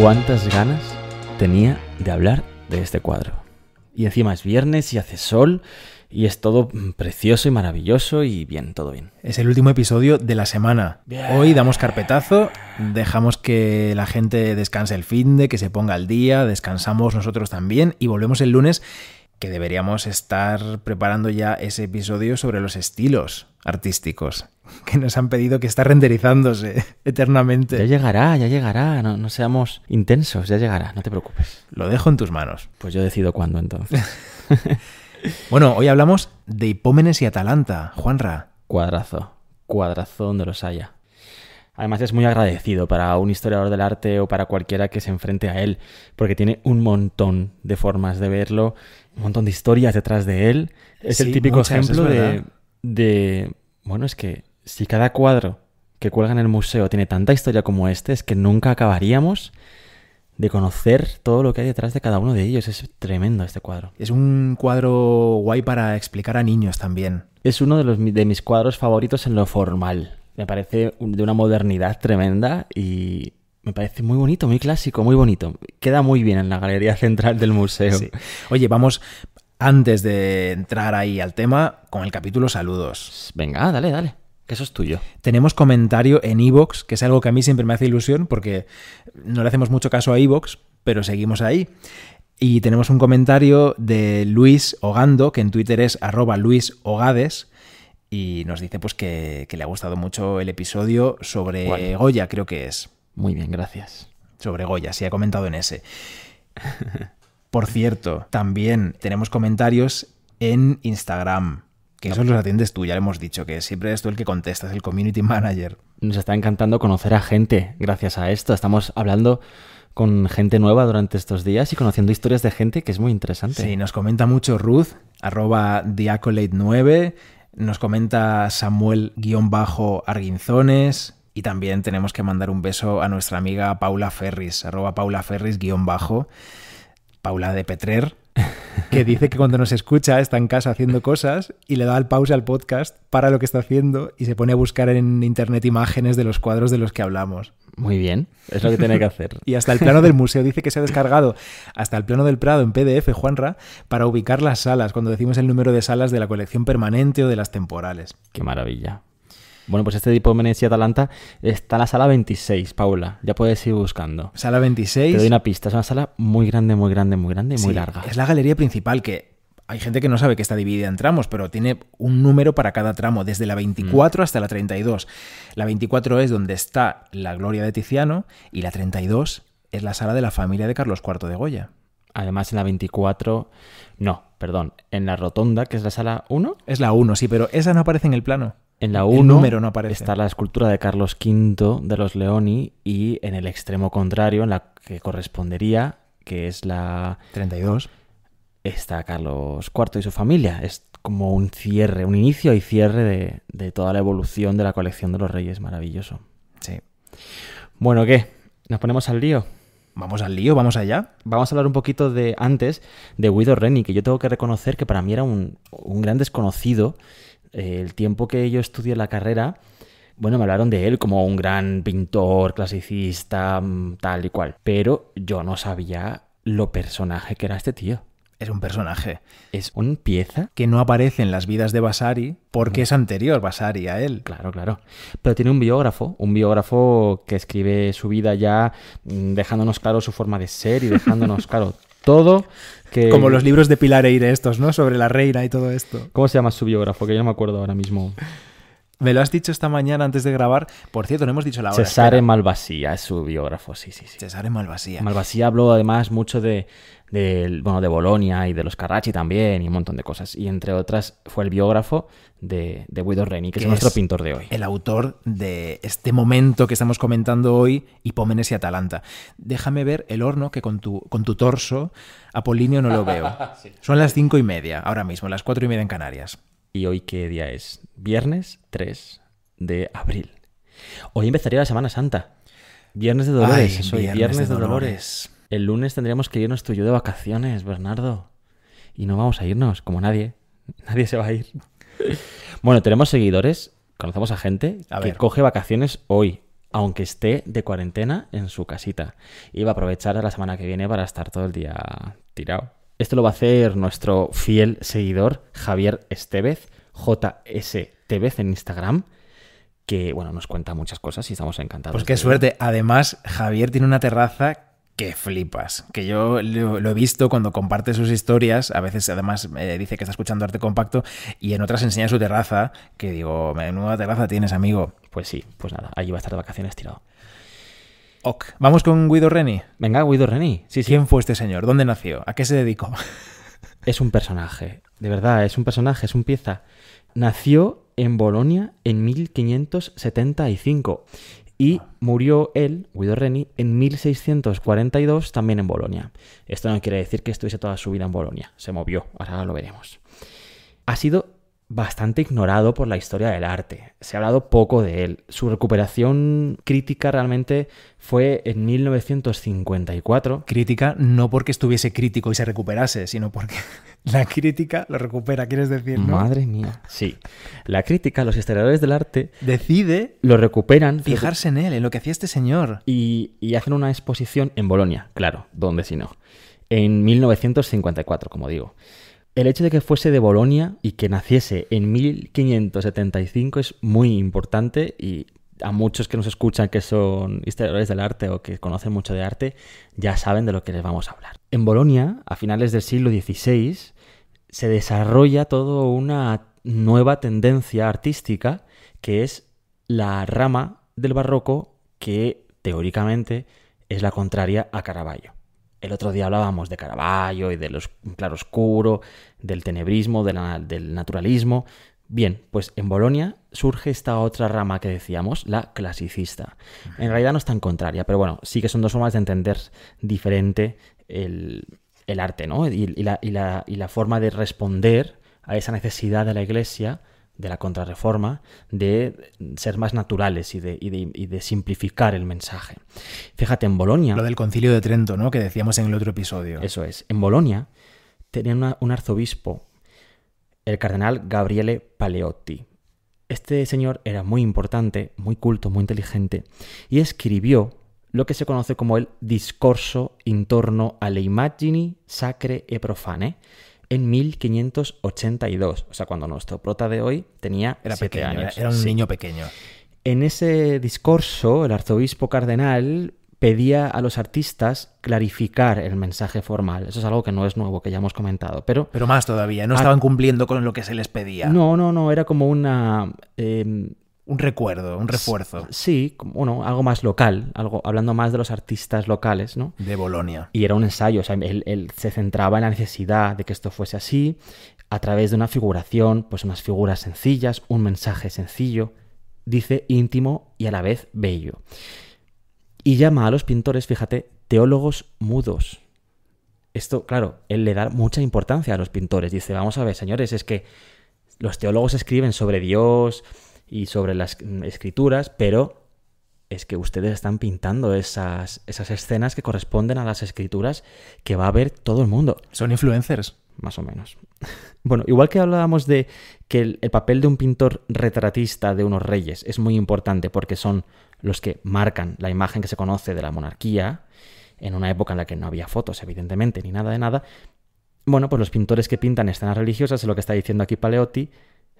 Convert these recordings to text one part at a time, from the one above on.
cuántas ganas tenía de hablar de este cuadro. Y encima es viernes y hace sol y es todo precioso y maravilloso y bien, todo bien. Es el último episodio de la semana. Hoy damos carpetazo, dejamos que la gente descanse el fin de, que se ponga al día, descansamos nosotros también y volvemos el lunes que deberíamos estar preparando ya ese episodio sobre los estilos artísticos que nos han pedido que está renderizándose eternamente. Ya llegará, ya llegará, no, no seamos intensos, ya llegará, no te preocupes. Lo dejo en tus manos. Pues yo decido cuándo entonces. Bueno, hoy hablamos de Hipómenes y Atalanta, Juanra. Cuadrazo, cuadrazo donde los haya. Además es muy agradecido para un historiador del arte o para cualquiera que se enfrente a él, porque tiene un montón de formas de verlo, un montón de historias detrás de él. Es Sí, el típico muchas, es ejemplo de... Bueno, es que si cada cuadro que cuelga en el museo tiene tanta historia como este, es que nunca acabaríamos de conocer todo lo que hay detrás de cada uno de ellos. Es tremendo este cuadro. Es un cuadro guay para explicar a niños también. Es uno de, los, de mis cuadros favoritos en lo formal. Me parece de una modernidad tremenda y me parece muy bonito, muy clásico, muy bonito. Queda muy bien en la galería central del museo. Sí. Oye, vamos, antes de entrar ahí al tema, con el capítulo saludos. Venga, dale, dale, que eso es tuyo. Tenemos comentario en Evox, que es algo que a mí siempre me hace ilusión porque no le hacemos mucho caso a Evox, pero seguimos ahí. Y tenemos un comentario de Luis Ogando, que en Twitter es arroba Luis Ogades, y nos dice pues que, que le ha gustado mucho el episodio sobre. Goya, creo que es. Muy bien, gracias. Sobre Goya, sí ha comentado en ese. Por cierto, también tenemos comentarios en Instagram, que esos los atiendes tú, ya le hemos dicho, que siempre eres tú el que contestas, el community manager. Nos está encantando conocer a gente gracias a esto. Estamos hablando con gente nueva durante estos días y conociendo historias de gente que es muy interesante. Sí, nos comenta mucho Ruth, arroba diacolate9, nos comenta Samuel-Arguinzones y también tenemos que mandar un beso a nuestra amiga Paula Ferris, arroba Paula Ferris-bajo, Paula de Petrer, que dice que cuando nos escucha está en casa haciendo cosas y le da al pause al podcast para lo que está haciendo y se pone a buscar en internet imágenes de los cuadros de los que hablamos. Muy bien, es lo que tiene que hacer. Y hasta el plano del museo dice que se ha descargado hasta el plano del Prado en PDF, Juanra, para ubicar las salas, cuando decimos el número de salas de la colección permanente o de las temporales. Qué maravilla. Bueno, pues este tipo de y Atalanta está en la sala 26, Paula. Ya puedes ir buscando. Sala Te 26. doy una pista, es una sala muy grande, muy grande, muy grande y muy larga. Es la galería principal que hay gente que no sabe que está dividida en tramos, pero tiene un número para cada tramo, desde la 24 hasta la 32. La 24 es donde está la gloria de Tiziano y la 32 es la sala de la familia de Carlos IV de Goya. Además, en la 24, no, perdón, en la rotonda, que es la sala 1, Es la 1, sí, pero esa no aparece en el plano. En la El 1 número no aparece. está la escultura de Carlos V de los Leoni y en el extremo contrario, en la que correspondería, que es la... 32. está Carlos IV y su familia. Es como un cierre, un inicio y cierre de, de toda la evolución de la colección de los reyes. Maravilloso. Sí. Bueno, ¿qué? ¿Nos ponemos al lío? Vamos al lío, vamos allá. Vamos a hablar un poquito de antes de Guido Reni, que yo tengo que reconocer que para mí era un, un gran desconocido. El tiempo que yo estudié la carrera, bueno, me hablaron de él como un gran pintor, clasicista, mm, tal y cual. Pero yo no sabía lo personaje que era este tío. Es un personaje Es una pieza que no aparece en las vidas de Vasari porque es anterior Vasari a él. Claro, claro. Pero tiene un biógrafo, un biógrafo que escribe su vida ya mm, dejándonos claro su forma de ser y dejándonos claro todo que... Como los libros de Pilar Eire estos, ¿no? Sobre la reina y todo esto. ¿Cómo se llama su biógrafo? Que yo no me acuerdo ahora mismo. Me lo has dicho esta mañana antes de grabar. Por cierto, no hemos dicho la hora. Cesare. Malvasía es su biógrafo, sí, sí, sí. Cesare Malvasía. Malvasía habló además mucho de, de, bueno, de Bolonia y de los Carracci también y un montón de cosas. Y entre otras fue el biógrafo de, de Guido Reni, que es nuestro es pintor de hoy. el autor de este momento que estamos comentando hoy, Hipómenes y Atalanta. Déjame ver el horno que con tu, con tu torso, Apolinio, no lo veo. Son las cinco y media, ahora mismo, las cuatro y media en Canarias. ¿Y hoy qué día es? Viernes 3 de abril. Hoy empezaría la Semana Santa. Viernes de Dolores, Ay, hoy, Viernes, de, Dolores. El lunes tendríamos que irnos tú y yo de vacaciones, Bernardo. Y no vamos a irnos, como nadie. Nadie se va a ir. Bueno, tenemos seguidores, conocemos a gente A que ver. coge vacaciones hoy. aunque esté de cuarentena en su casita. Y va a aprovechar la semana que viene para estar todo el día tirado. Esto lo va a hacer nuestro fiel seguidor Javier Estevez, JSTevez en Instagram, que bueno, nos cuenta muchas cosas y estamos encantados. Pues qué suerte. Además, Javier tiene una terraza que flipas. Que yo lo, he visto cuando comparte sus historias. A veces, además, me dice que está escuchando arte compacto y en otras enseña su terraza. Que digo, menuda terraza tienes, amigo. Pues sí, pues nada, allí va a estar de vacaciones tirado. Ok. ¿Vamos con Guido Reni? Venga, Guido Reni. Sí, sí. ¿Quién fue este señor? ¿Dónde nació? ¿A qué se dedicó? Es un personaje. De verdad, es un personaje, es un pieza. Nació en Bolonia en 1575 y murió él, Guido Reni, en 1642 también en Bolonia. Esto no quiere decir que estuviese toda su vida en Bolonia, se movió, ahora lo veremos. Ha sido bastante ignorado por la historia del arte. Se ha hablado poco de él. Su recuperación crítica realmente fue en 1954. Crítica no porque estuviese crítico y se recuperase, sino porque la crítica lo recupera, quieres decir, ¿no? Madre mía. Sí. La crítica, los historiadores del arte... Decide... Lo recuperan. Fijarse en él, en lo que hacía este señor. Y, y hacen una exposición en Bolonia, claro, donde si no. En 1954, como digo. El hecho de que fuese de Bolonia y que naciese en 1575 es muy importante y a muchos que nos escuchan que son historiadores del arte o que conocen mucho de arte ya saben de lo que les vamos a hablar. En Bolonia, a finales del siglo XVI, se desarrolla toda una nueva tendencia artística que es la rama del barroco que teóricamente es la contraria a Caravaggio. El otro día hablábamos de Caravaggio y de los claroscuro, del tenebrismo, del naturalismo. Bien, pues en Bolonia surge esta otra rama que decíamos, la clasicista. En realidad no es tan contraria, pero bueno, sí que son dos formas de entender diferente el, arte, ¿no? Y, la, y, la, y la forma de responder a esa necesidad de la Iglesia de la contrarreforma, de ser más naturales y de, y de, simplificar el mensaje. Fíjate, en Bolonia... Lo del concilio de Trento, ¿no? Que decíamos en el otro episodio. Eso es. En Bolonia tenían un arzobispo, el cardenal Gabriele Paleotti. Este señor era muy importante, muy culto, muy inteligente, y escribió lo que se conoce como el Discorso intorno alle immagini sacre e profane, en 1582, o sea, cuando nuestro prota de hoy tenía era siete pequeño, años. Era un niño pequeño. En ese discurso, el arzobispo cardenal pedía a los artistas clarificar el mensaje formal. Eso es algo que no es nuevo, que ya hemos comentado. Pero, pero más todavía, no estaban cumpliendo con lo que se les pedía. No, no, no, era como una... Em, un recuerdo, un refuerzo. Sí, bueno, algo más local, algo hablando más de los artistas locales, ¿no? De Bolonia. Y era un ensayo, o sea, él, se centraba en la necesidad de que esto fuese así, a través de una figuración, pues unas figuras sencillas, un mensaje sencillo, dice íntimo y a la vez bello. Y llama a los pintores, fíjate, teólogos mudos. Esto, claro, él le da mucha importancia a los pintores. Dice, vamos a ver, señores, es que los teólogos escriben sobre Dios, y sobre las escrituras, pero es que ustedes están pintando esas, esas escenas que corresponden a las escrituras que va a ver todo el mundo. Son influencers. Más o menos. Bueno, igual que hablábamos de que el, el, papel de un pintor retratista de unos reyes es muy importante porque son los que marcan la imagen que se conoce de la monarquía, en una época en la que no había fotos, evidentemente, ni nada de nada. Bueno, pues los pintores que pintan escenas religiosas, es lo que está diciendo aquí Paleotti,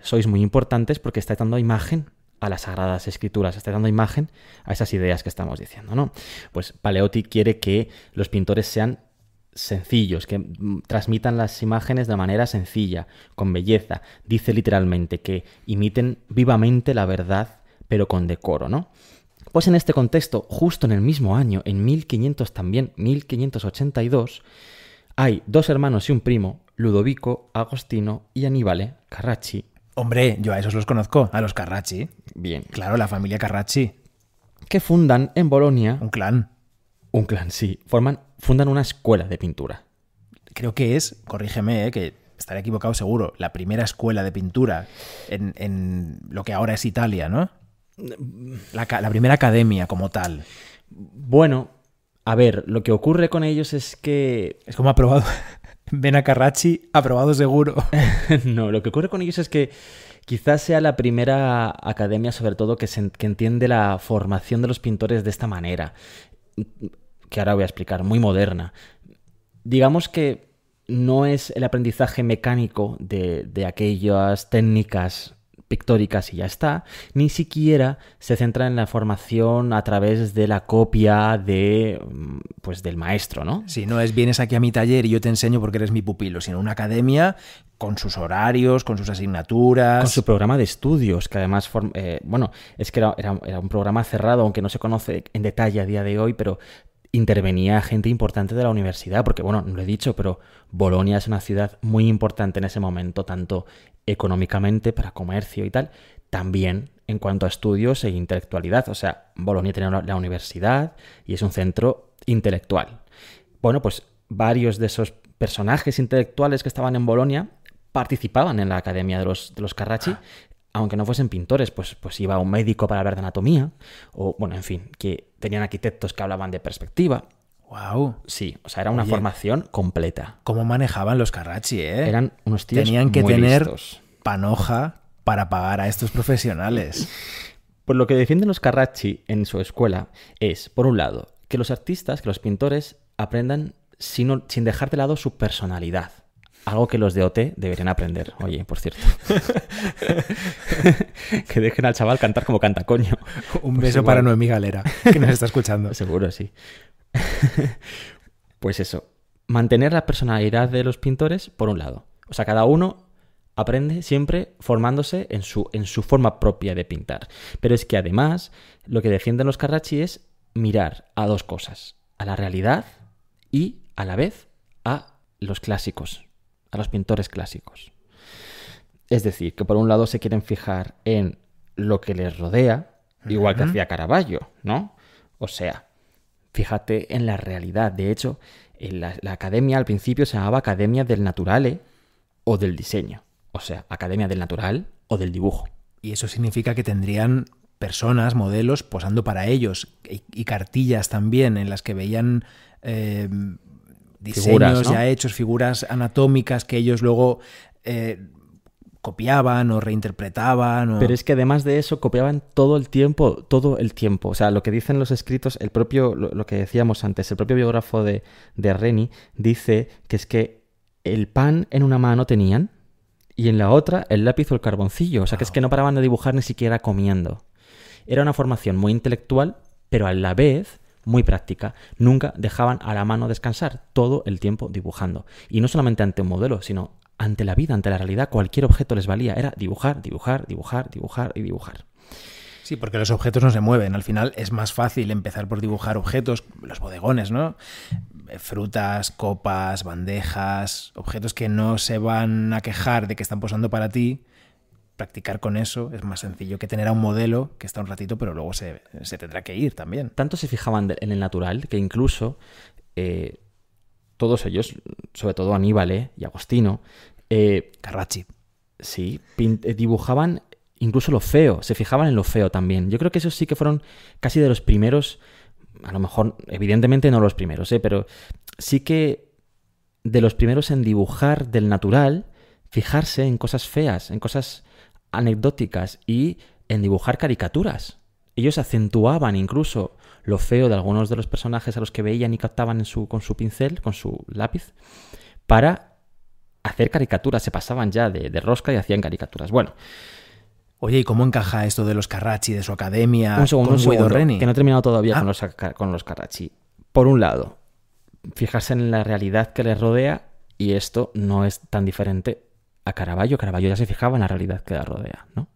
sois muy importantes porque estáis dando imagen a las sagradas escrituras, estáis dando imagen a esas ideas que estamos diciendo, ¿no? Pues Paleotti quiere que los pintores sean sencillos, que transmitan las imágenes de manera sencilla, con belleza. Dice literalmente que imiten vivamente la verdad, pero con decoro, ¿no? Pues en este contexto, justo en el mismo año, en 1500 también, 1582, hay dos hermanos y un primo, Ludovico Agostino y Aníbale Carracci, Hombre, yo a esos los conozco, a los Carracci. Bien. Claro, la familia Carracci. Que fundan en Bolonia. Un clan. Un clan, sí. Forman, fundan una escuela de pintura. Creo que es, corrígeme, eh, que estaré equivocado seguro, la primera escuela de pintura en, lo que ahora es Italia, ¿no? La, la primera academia como tal. Bueno, a ver, lo que ocurre con ellos es que. Es como aprobado. Ven a aprobado seguro. no, lo que ocurre con ellos es que Quizás sea la primera academia, sobre todo, que, entiende la formación de los pintores de esta manera, que ahora voy a explicar, muy moderna. Digamos que no es el aprendizaje mecánico de aquellas técnicas pictóricas y ya está, ni siquiera se centra en la formación a través de la copia de pues del maestro, ¿no? Si no es vienes aquí a mi taller y yo te enseño porque eres mi pupilo, sino una academia con sus horarios, con sus asignaturas. Con su programa de estudios, que además, eh, bueno, es que era, era, un programa cerrado, aunque no se conoce en detalle a día de hoy, pero intervenía gente importante de la universidad, porque bueno, no lo he dicho, pero Bolonia es una ciudad muy importante en ese momento, tanto económicamente, para comercio y tal, también en cuanto a estudios e intelectualidad. O sea, Bolonia tiene la universidad y es un centro intelectual. Bueno, pues varios de esos personajes intelectuales que estaban en Bolonia participaban en la Academia de los, de los Carracci, aunque no fuesen pintores, pues, pues iba un médico para hablar de anatomía, o bueno, en fin, que tenían arquitectos que hablaban de perspectiva. Wow. Sí, o sea, era una formación completa. ¿Cómo manejaban los Carracci, eh? Eran unos tíos Tenían que muy tener listos. panoja para pagar a estos profesionales. Pues lo que defienden los Carracci en su escuela es, por un lado, que los artistas, que los pintores aprendan sin, sin dejar de lado su personalidad. Algo que los de OT deberían aprender. Oye, por cierto. que dejen al chaval cantar como canta, coño. Un Pues beso igual. para Noemí Galera, que nos está escuchando. Seguro, sí. pues eso. Mantener la personalidad de los pintores, por un lado. O sea, cada uno aprende siempre formándose en su, en su forma propia de pintar. Pero es que además, lo que defienden los Carracci es mirar a dos cosas. A la realidad y, a la vez, a los clásicos. A los pintores clásicos. Es decir, que por un lado se quieren fijar en lo que les rodea, igual que hacía Caravaggio, ¿no? O sea, fíjate en la realidad. De hecho, en la, la academia al principio se llamaba Academia del Naturale o del Diseño. O sea, Academia del Natural o del Dibujo. Y eso significa que tendrían personas, modelos, posando para ellos. Y, y cartillas también en las que veían eh, diseños Figuras, ¿no? ya hechos, figuras anatómicas que ellos luego eh, copiaban o reinterpretaban. o- Pero es que además de eso copiaban todo el tiempo, todo el tiempo. O sea, lo que dicen los escritos, el propio, lo, lo que decíamos antes, el propio biógrafo de, de Reni dice que es que el pan en una mano tenían y en la otra el lápiz o el carboncillo. O sea, que es que no paraban de dibujar ni siquiera comiendo. Era una formación muy intelectual, pero a la vez muy práctica. Nunca dejaban a la mano descansar, todo el tiempo dibujando. Y no solamente ante un modelo, sino ante la vida, ante la realidad. Cualquier objeto les valía. Era dibujar, dibujar, dibujar, dibujar y dibujar. Sí, porque los objetos no se mueven. Al final es más fácil empezar por dibujar objetos, los bodegones, ¿no? Eh, Frutas, copas, bandejas, objetos que no se van a quejar de que están posando para ti. Practicar con eso es más sencillo que tener a un modelo que está un ratito, pero luego se, se tendrá que ir también. Tanto se fijaban en el natural que incluso eh, todos ellos, sobre todo Aníbal ¿eh? y Agostino, eh, Carracci. Sí, eh, dibujaban incluso lo feo, se fijaban en lo feo también. Yo creo que esos sí que fueron casi de los primeros, a lo mejor, evidentemente no los primeros, ¿eh? pero sí que de los primeros en dibujar del natural, fijarse en cosas feas, en cosas anecdóticas y en dibujar caricaturas. Ellos acentuaban incluso lo feo de algunos de los personajes a los que veían y captaban en su, con su pincel, con su lápiz, para hacer caricaturas. Se pasaban ya de, de rosca y hacían caricaturas. Bueno, Oye, ¿y cómo encaja esto de los Carracci, de su academia, un segundo, con un Guido segundo, Reni? que no he terminado todavía Ah. con, los, Ca- con los Carracci. Por un lado, fijarse en la realidad que les rodea y esto no es tan diferente a Caravaggio. Caravaggio ya se fijaba en la realidad que le rodea, ¿no?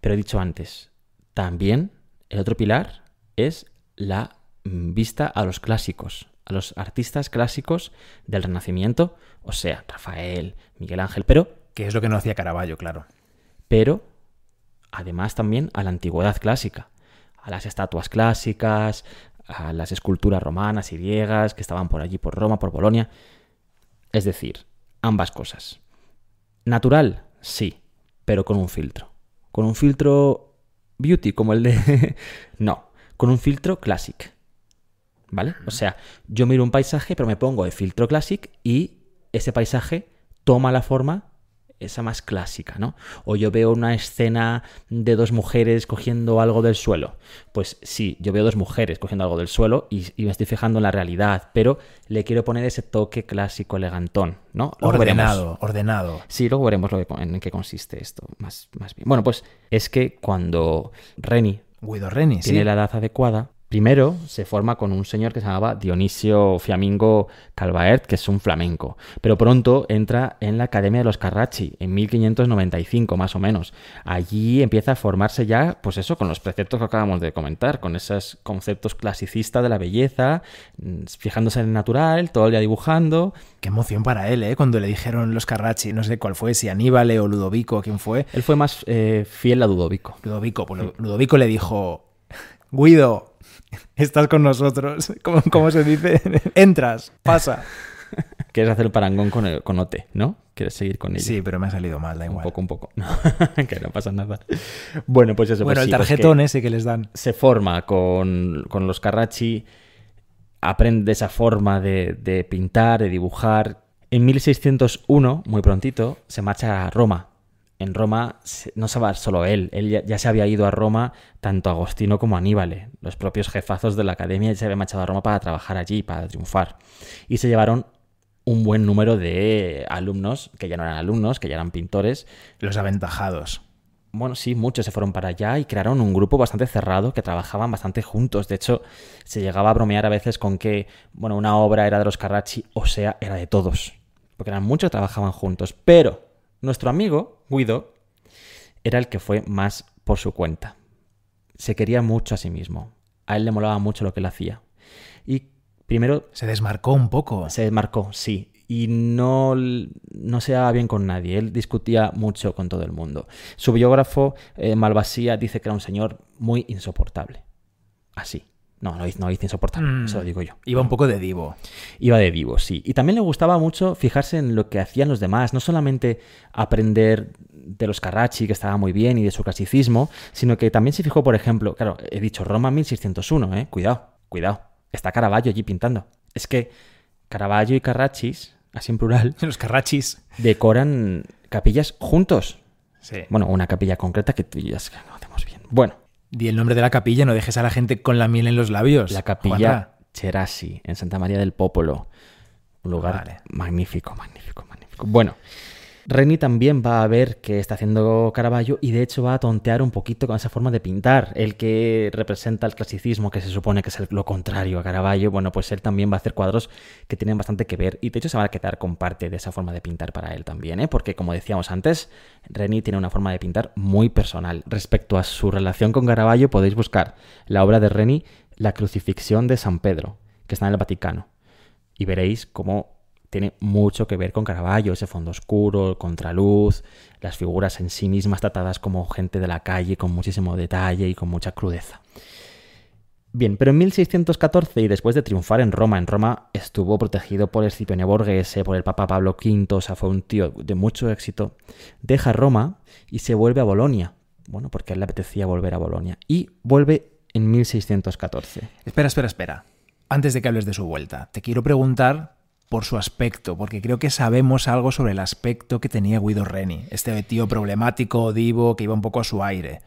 Pero he dicho antes, también el otro pilar es la vista a los clásicos, a los artistas clásicos del Renacimiento, o sea, Rafael, Miguel Ángel, pero Que es lo que no hacía Caravaggio, claro. pero además también a la antigüedad clásica, a las estatuas clásicas, a las esculturas romanas y griegas que estaban por allí, por Roma, por Bolonia. Es decir, ambas cosas. Natural, sí, pero con un filtro. Con un filtro beauty, como el de... no, con un filtro classic. ¿Vale? O sea, yo miro un paisaje, pero me pongo el filtro classic y ese paisaje toma la forma esa más clásica, ¿no? O yo veo una escena de dos mujeres cogiendo algo del suelo. Pues sí, yo veo dos mujeres cogiendo algo del suelo y, me estoy fijando en la realidad, pero le quiero poner ese toque clásico elegantón, ¿no? ordenado, ordenado. Sí, luego veremos en qué consiste esto más, más bien. Bueno, pues es que cuando Reni Guido Reni, tiene la edad adecuada, Primero se forma con un señor que se llamaba Dionisio Fiamingo Calvaert, que es un flamenco, pero pronto entra en la Academia de los Carracci en 1595 más o menos. Allí empieza a formarse ya, pues eso, con los preceptos que acabamos de comentar, con esos conceptos clasicistas de la belleza, mm, fijándose en el natural, todo el día dibujando. Qué emoción para él, ¿eh? Cuando le dijeron los Carracci, no sé cuál fue, si Aníbal o Ludovico, quién fue. Él fue más eh, fiel a Ludovico. Ludovico, pues Ludovico le dijo, Guido, estás con nosotros. ¿Cómo, se dice? Entras, pasa. Quieres hacer el parangón con, el, con Ote, ¿no? Quieres seguir con ella. Sí, pero me ha salido mal, da igual. Un poco, un poco. que no pasa nada. Bueno, pues eso. Bueno, pues el pues tarjetón ese que les dan. Se forma con, los Carracci, aprende esa forma de, de pintar, de dibujar. En 1601, muy prontito, se marcha a Roma en Roma no se va solo él, él ya, se había ido a Roma tanto Agostino como Aníbal, los propios jefazos de la academia ya se habían marchado a Roma para trabajar allí, para triunfar. Y se llevaron un buen número de alumnos, que ya no eran alumnos, que ya eran pintores. Los aventajados. Bueno, sí, muchos se fueron para allá y crearon un grupo bastante cerrado que trabajaban bastante juntos. De hecho, se llegaba a bromear a veces con que, bueno, una obra era de los Carracci, o sea, era de todos. Porque eran muchos que trabajaban juntos. Pero nuestro amigo, Guido, era el que fue más por su cuenta. Se quería mucho a sí mismo. A él le molaba mucho lo que él hacía. Y primero... Se desmarcó un poco. Se desmarcó, sí. Y no, no se daba bien con nadie. Él discutía mucho con todo el mundo. Su biógrafo, eh, Malvasía, dice que era un señor muy insoportable. Así. No, no, no hice insoportable, mm. eso lo digo yo. Iba un poco de divo. Iba de divo, sí. Y también le gustaba mucho fijarse en lo que hacían los demás, no solamente aprender de los Carracci, que estaba muy bien, y de su clasicismo, sino que también se fijó, por ejemplo, claro, he dicho Roma 1601, ¿eh? Cuidado, cuidado. Está Caravaggio allí pintando. Es que Caravaggio y Carraccis, así en plural, los Carraccis decoran capillas juntos. Sí. Bueno, una capilla concreta que tú ya conocemos bien. Bueno, Di el nombre de la capilla, no dejes a la gente con la miel en los labios. La capilla Cherasi, en Santa María del Popolo. Un lugar magnífico, magnífico, magnífico. Bueno, Reni también va a ver que está haciendo Caravaggio y de hecho va a tontear un poquito con esa forma de pintar. El que representa el clasicismo, que se supone que es lo contrario a Caravaggio, bueno, pues él también va a hacer cuadros que tienen bastante que ver y de hecho se va a quedar con parte de esa forma de pintar para él también, ¿eh? porque como decíamos antes, Reni tiene una forma de pintar muy personal. Respecto a su relación con Caravaggio, podéis buscar la obra de Reni, La crucifixión de San Pedro, que está en el Vaticano, y veréis cómo tiene mucho que ver con Caravaggio, ese fondo oscuro, contraluz, las figuras en sí mismas tratadas como gente de la calle con muchísimo detalle y con mucha crudeza. Bien, pero en 1614 y después de triunfar en Roma, en Roma estuvo protegido por Escipione Borghese, por el Papa Pablo V, o sea, fue un tío de mucho éxito, deja Roma y se vuelve a Bolonia. Bueno, porque él le apetecía volver a Bolonia. Y vuelve en 1614. Espera, espera, espera. Antes de que hables de su vuelta, te quiero preguntar por su aspecto, porque creo que sabemos algo sobre el aspecto que tenía Guido Reni, este tío problemático, divo, que iba un poco a su aire.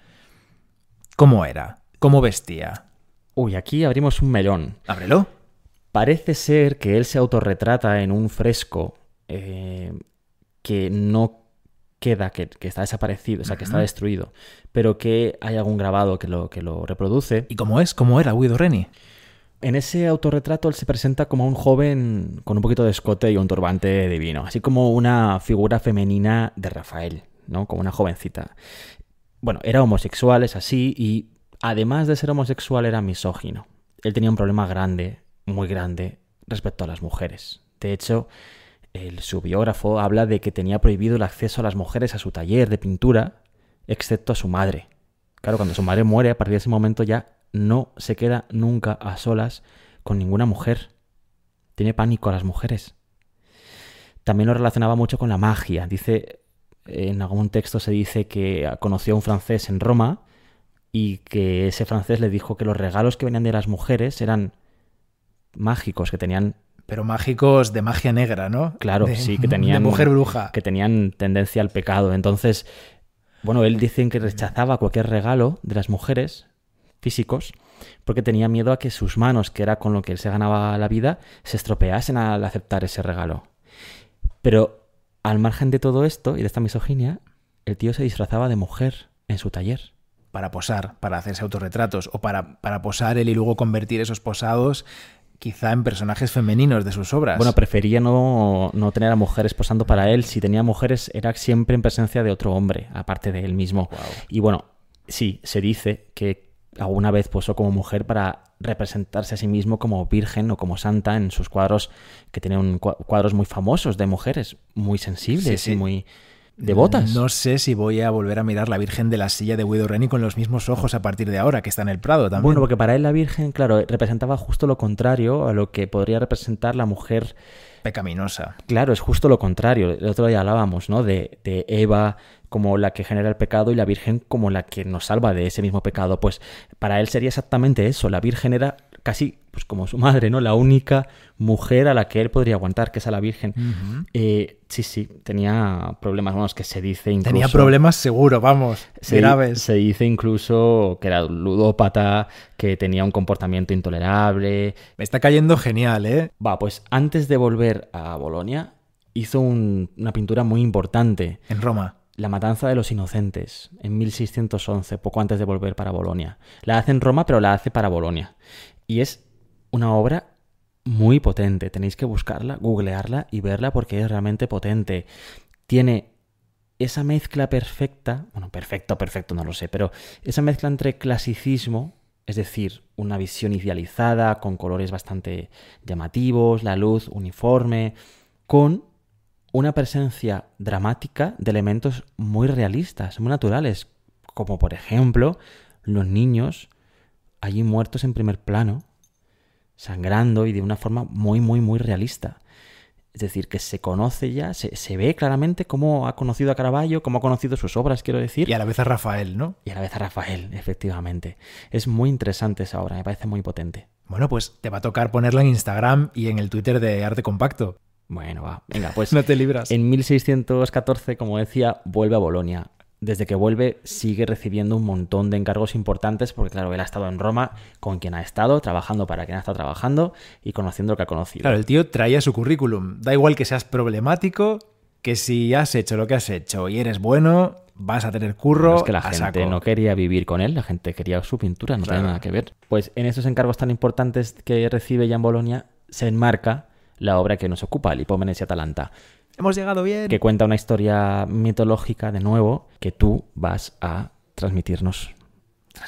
¿Cómo era? ¿Cómo vestía? Uy, aquí abrimos un melón. Ábrelo. Parece ser que él se autorretrata en un fresco eh, que no queda, que, está desaparecido, o sea, que está destruido, pero que hay algún grabado que lo, que lo reproduce. ¿Y cómo es? ¿Cómo era Guido Reni? En ese autorretrato él se presenta como un joven con un poquito de escote y un turbante divino, así como una figura femenina de Rafael, ¿no? Como una jovencita. Bueno, era homosexual, es así, y además de ser homosexual era misógino. Él tenía un problema grande, muy grande, respecto a las mujeres. De hecho, el, su biógrafo habla de que tenía prohibido el acceso a las mujeres a su taller de pintura, excepto a su madre. Claro, cuando su madre muere, a partir de ese momento ya no se queda nunca a solas con ninguna mujer. Tiene pánico a las mujeres. También lo relacionaba mucho con la magia. Dice, en algún texto se dice que conoció a un francés en Roma y que ese francés le dijo que los regalos que venían de las mujeres eran mágicos, que tenían Pero mágicos de magia negra, ¿no? Claro, De- sí, que tenían. De mujer bruja. Que tenían tendencia al pecado. Entonces, bueno, él dicen que rechazaba cualquier regalo de las mujeres físicos porque tenía miedo a que sus manos, que era con lo que él se ganaba la vida, se estropeasen al aceptar ese regalo. Pero al margen de todo esto y de esta misoginia, el tío se disfrazaba de mujer en su taller. Para posar, para hacerse autorretratos o para, para posar él y luego convertir esos posados quizá en personajes femeninos de sus obras. Bueno, prefería no, no tener a mujeres posando para él. Si tenía mujeres, era siempre en presencia de otro hombre, aparte de él mismo. Y bueno, sí, se dice que alguna vez posó como mujer para representarse a sí mismo como virgen o como santa en sus cuadros, que cua- cuadros muy famosos de mujeres, muy sensibles Sí, sí. y muy devotas. No sé si voy a volver a mirar la Virgen de la Silla de Guido Reni con los mismos ojos a partir de ahora, que está en el Prado también. Bueno, porque para él la Virgen, claro, representaba justo lo contrario a lo que podría representar la mujer Pecaminosa. Claro, es justo lo contrario. El otro día hablábamos, ¿no? De, de Eva como la que genera el pecado y la Virgen como la que nos salva de ese mismo pecado. Pues para él sería exactamente eso. La Virgen era casi pues como su madre, ¿no? La única mujer a la que él podría aguantar, que es a la Virgen. Eh, sí, sí, tenía problemas, es que se dice incluso... Tenía problemas seguro, vamos, Se, graves. se dice incluso que era ludópata, que tenía un comportamiento intolerable, Me está cayendo genial, ¿eh? Va, pues antes de volver a Bolonia, hizo un- una pintura muy importante, En Roma. La Matanza de los Inocentes, en 1611, poco antes de volver para Bolonia. La hace en Roma, pero la hace para Bolonia. Y es una obra muy potente. Tenéis que buscarla, googlearla y verla porque es realmente potente. Tiene esa mezcla perfecta, bueno, perfecto, perfecto, no lo sé, pero esa mezcla entre clasicismo, es decir, una visión idealizada, con colores bastante llamativos, la luz uniforme, con una presencia dramática de elementos muy realistas, muy naturales, como por ejemplo los niños allí muertos en primer plano, sangrando y de una forma muy, muy, muy realista. Es decir, que se conoce ya, se, se ve claramente cómo ha conocido a Caravaggio, cómo ha conocido sus obras, quiero decir, Y a la vez a Rafael, ¿no? y a la vez a Rafael, efectivamente. Es muy interesante esa obra, me parece muy potente. Bueno, pues te va a tocar ponerla en Instagram y en el Twitter de Arte Compacto. Bueno, va, venga, pues No te libras. en 1614, como decía, vuelve a Bolonia. Desde que vuelve sigue recibiendo un montón de encargos importantes porque, claro, él ha estado en Roma con quien ha estado, trabajando para quien ha estado trabajando y conociendo lo que ha conocido. Claro, el tío traía su currículum. Da igual que seas problemático, que si has hecho lo que has hecho y eres bueno, vas a tener curro. Pero es que la gente saco. no quería vivir con él, la gente quería su pintura, no Claro. tiene nada que ver. Pues en esos encargos tan importantes que recibe ya en Bolonia se enmarca la obra que nos ocupa, el Hipómenes y Atalanta, Hemos llegado bien. que cuenta una historia mitológica de nuevo que tú vas a transmitirnos.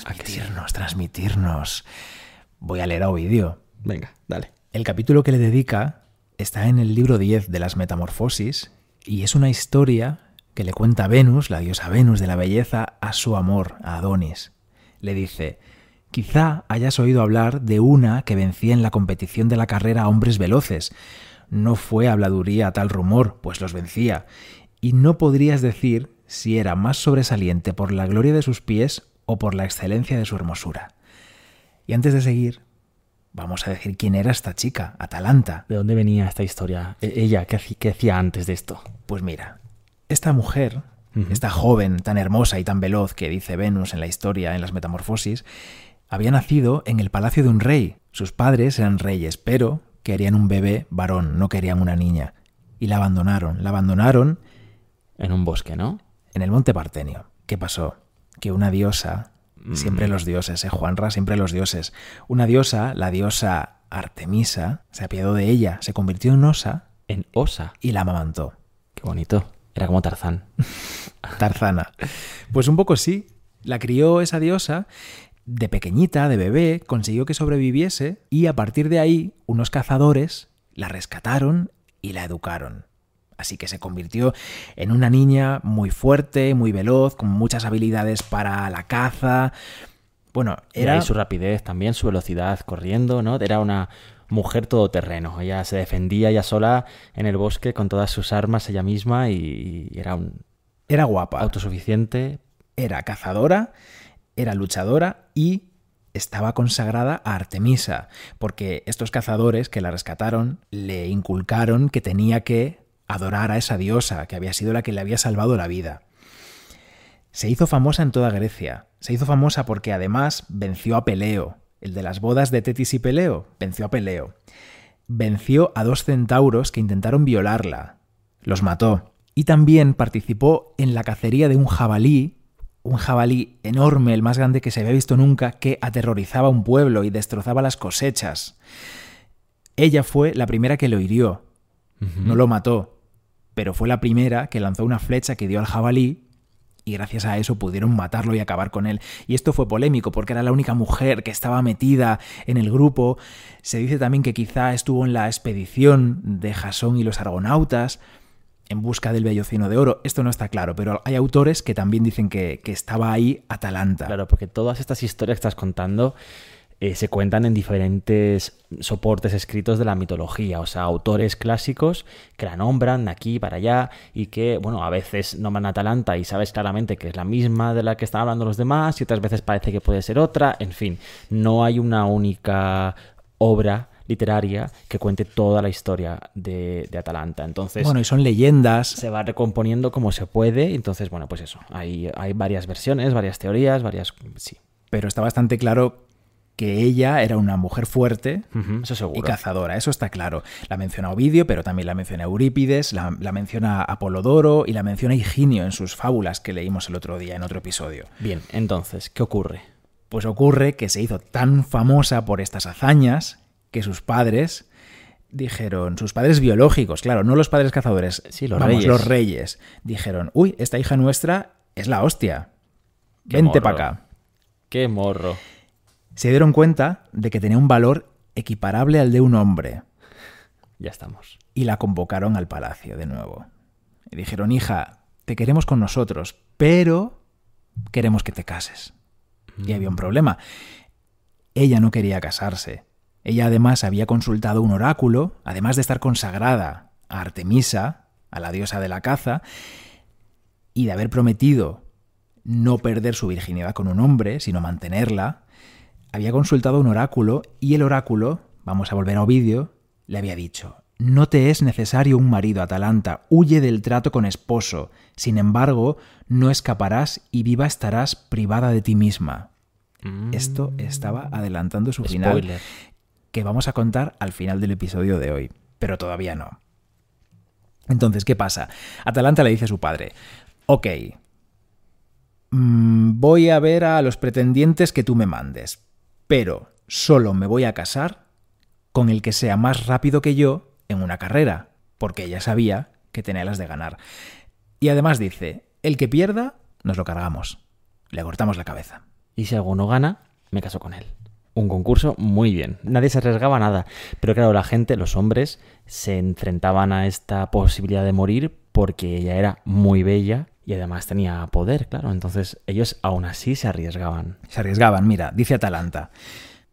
¿A que sí? Transmitirnos, transmitirnos. Voy a leer a Ovidio. Venga, dale. El capítulo que le dedica está en el libro 10 de las Metamorfosis y es una historia que le cuenta Venus, la diosa Venus de la belleza, a su amor, a Adonis. Le dice, quizá hayas oído hablar de una que vencía en la competición de la carrera a hombres veloces. No fue habladuría tal rumor, pues los vencía, y no podrías decir si era más sobresaliente por la gloria de sus pies o por la excelencia de su hermosura. Y antes de seguir, Vamos a decir quién era esta chica, Atalanta. ¿De dónde venía esta historia? E- Ella, ¿qué, hacía antes de esto? Pues mira, esta mujer, esta joven tan hermosa y tan veloz que dice Venus en la historia, en las Metamorfosis, había nacido en el palacio de un rey. Sus padres eran reyes, pero querían un bebé varón, no querían una niña. Y la abandonaron, la abandonaron En un bosque, ¿no? en el monte Partenio. ¿Qué pasó? Que una diosa, Mm. siempre los dioses, ¿eh, Juanra? Siempre los dioses. Una diosa, la diosa Artemisa, se apiadó de ella, se convirtió en osa En Osa. y la amamantó. Qué bonito. Era como Tarzán. Tarzana. Pues un poco sí. La crió esa diosa. De pequeñita, de bebé, consiguió que sobreviviese y a partir de ahí unos cazadores la rescataron y la educaron. Así que se convirtió en una niña muy fuerte, muy veloz, con muchas habilidades para la caza. Bueno, Era era su rapidez también, su velocidad corriendo, ¿no? Era una mujer todoterreno. Ella se defendía ella sola en el bosque con todas sus armas ella misma y, y era un era guapa. autosuficiente. Era cazadora, era luchadora y estaba consagrada a Artemisa, porque estos cazadores que la rescataron le inculcaron que tenía que adorar a esa diosa, que había sido la que le había salvado la vida. Se hizo famosa en toda Grecia. Se hizo famosa porque además venció a Peleo, el de las bodas de Tetis y Peleo, venció a Peleo. Venció a dos centauros que intentaron violarla. Los mató. Y también participó en la cacería de un jabalí, un jabalí enorme, el más grande que se había visto nunca, que aterrorizaba un pueblo y destrozaba las cosechas. Ella fue la primera que lo hirió. No lo mató, pero fue la primera que lanzó una flecha que dio al jabalí y gracias a eso pudieron matarlo y acabar con él. Y esto fue polémico porque era la única mujer que estaba metida en el grupo. Se dice también que quizá estuvo en la expedición de Jasón y los argonautas en busca del vellocino de oro. Esto no está claro, pero hay autores que también dicen que, estaba ahí Atalanta. Claro, porque todas estas historias que estás contando eh, se cuentan en diferentes soportes escritos de la mitología, o sea, autores clásicos que la nombran aquí para allá y que, bueno, a veces nombran a Atalanta y sabes claramente que es la misma de la que están hablando los demás y otras veces parece que puede ser otra, en fin, no hay una única obra literaria que cuente toda la historia de, de, Atalanta. Entonces, bueno, y son leyendas. Se va recomponiendo como se puede. Entonces, bueno, pues eso. Hay, hay varias versiones, varias teorías, varias. Sí. Pero está bastante claro que ella era una mujer fuerte eso seguro. y cazadora, eso está claro. La menciona Ovidio, pero también la menciona Eurípides, la, la, menciona Apolodoro y la menciona Higinio en sus fábulas que leímos el otro día en otro episodio. Bien, entonces, ¿qué ocurre? Pues ocurre que se hizo tan famosa por estas hazañas que sus padres dijeron, sus padres biológicos, claro, no los padres cazadores, sí, los vamos, reyes. los reyes, dijeron, uy, esta hija nuestra es la hostia. Vente para acá. Qué morro se dieron cuenta de que tenía un valor equiparable al de un hombre. Ya estamos. Y la convocaron al palacio de nuevo. Y dijeron, hija, te queremos con nosotros, pero queremos que te cases. Mm. Y había un problema. Ella no quería casarse. Ella además había consultado un oráculo, además de estar consagrada a Artemisa, a la diosa de la caza, y de haber prometido no perder su virginidad con un hombre, sino mantenerla, había consultado un oráculo y el oráculo, vamos a volver a Ovidio, le había dicho, no te es necesario un marido, Atalanta, huye del trato con esposo, sin embargo, no escaparás y viva estarás privada de ti misma. Mm. Esto estaba adelantando su Spoiler. final, que vamos a contar al final del episodio de hoy, pero todavía no. Entonces, ¿qué pasa? Atalanta le dice a su padre, ok, mmm, voy a ver a los pretendientes que tú me mandes, pero solo me voy a casar con el que sea más rápido que yo en una carrera, porque ella sabía que tenía las de ganar. Y además dice, el que pierda, nos lo cargamos, le cortamos la cabeza. Y si alguno gana, me caso con él. Un concurso muy bien. Nadie se arriesgaba nada. Pero claro, la gente, los hombres, se enfrentaban a esta posibilidad de morir porque ella era muy bella y además tenía poder, claro. Entonces ellos aún así se arriesgaban. Se arriesgaban, mira, dice Atalanta.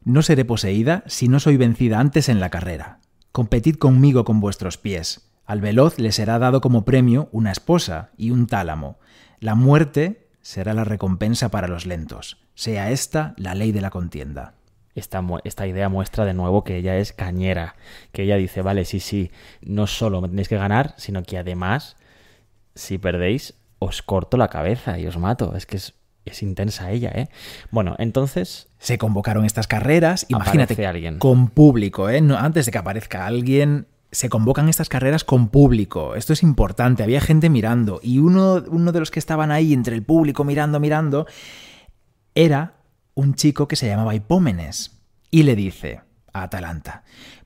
No seré poseída si no soy vencida antes en la carrera. Competid conmigo con vuestros pies. Al veloz le será dado como premio una esposa y un tálamo. La muerte será la recompensa para los lentos. Sea esta la ley de la contienda. Esta, esta, idea muestra de nuevo que ella es cañera, que ella dice, vale, sí, sí, no solo me tenéis que ganar, sino que además, si perdéis, os corto la cabeza y os mato. Es que es, es intensa ella, ¿eh? Bueno, entonces... Se convocaron estas carreras, imagínate, alguien. con público, ¿eh? No, antes de que aparezca alguien, se convocan estas carreras con público. Esto es importante, había gente mirando y uno, uno de los que estaban ahí entre el público mirando, mirando, era un chico que se llamaba Hipómenes y le dice a Atalanta,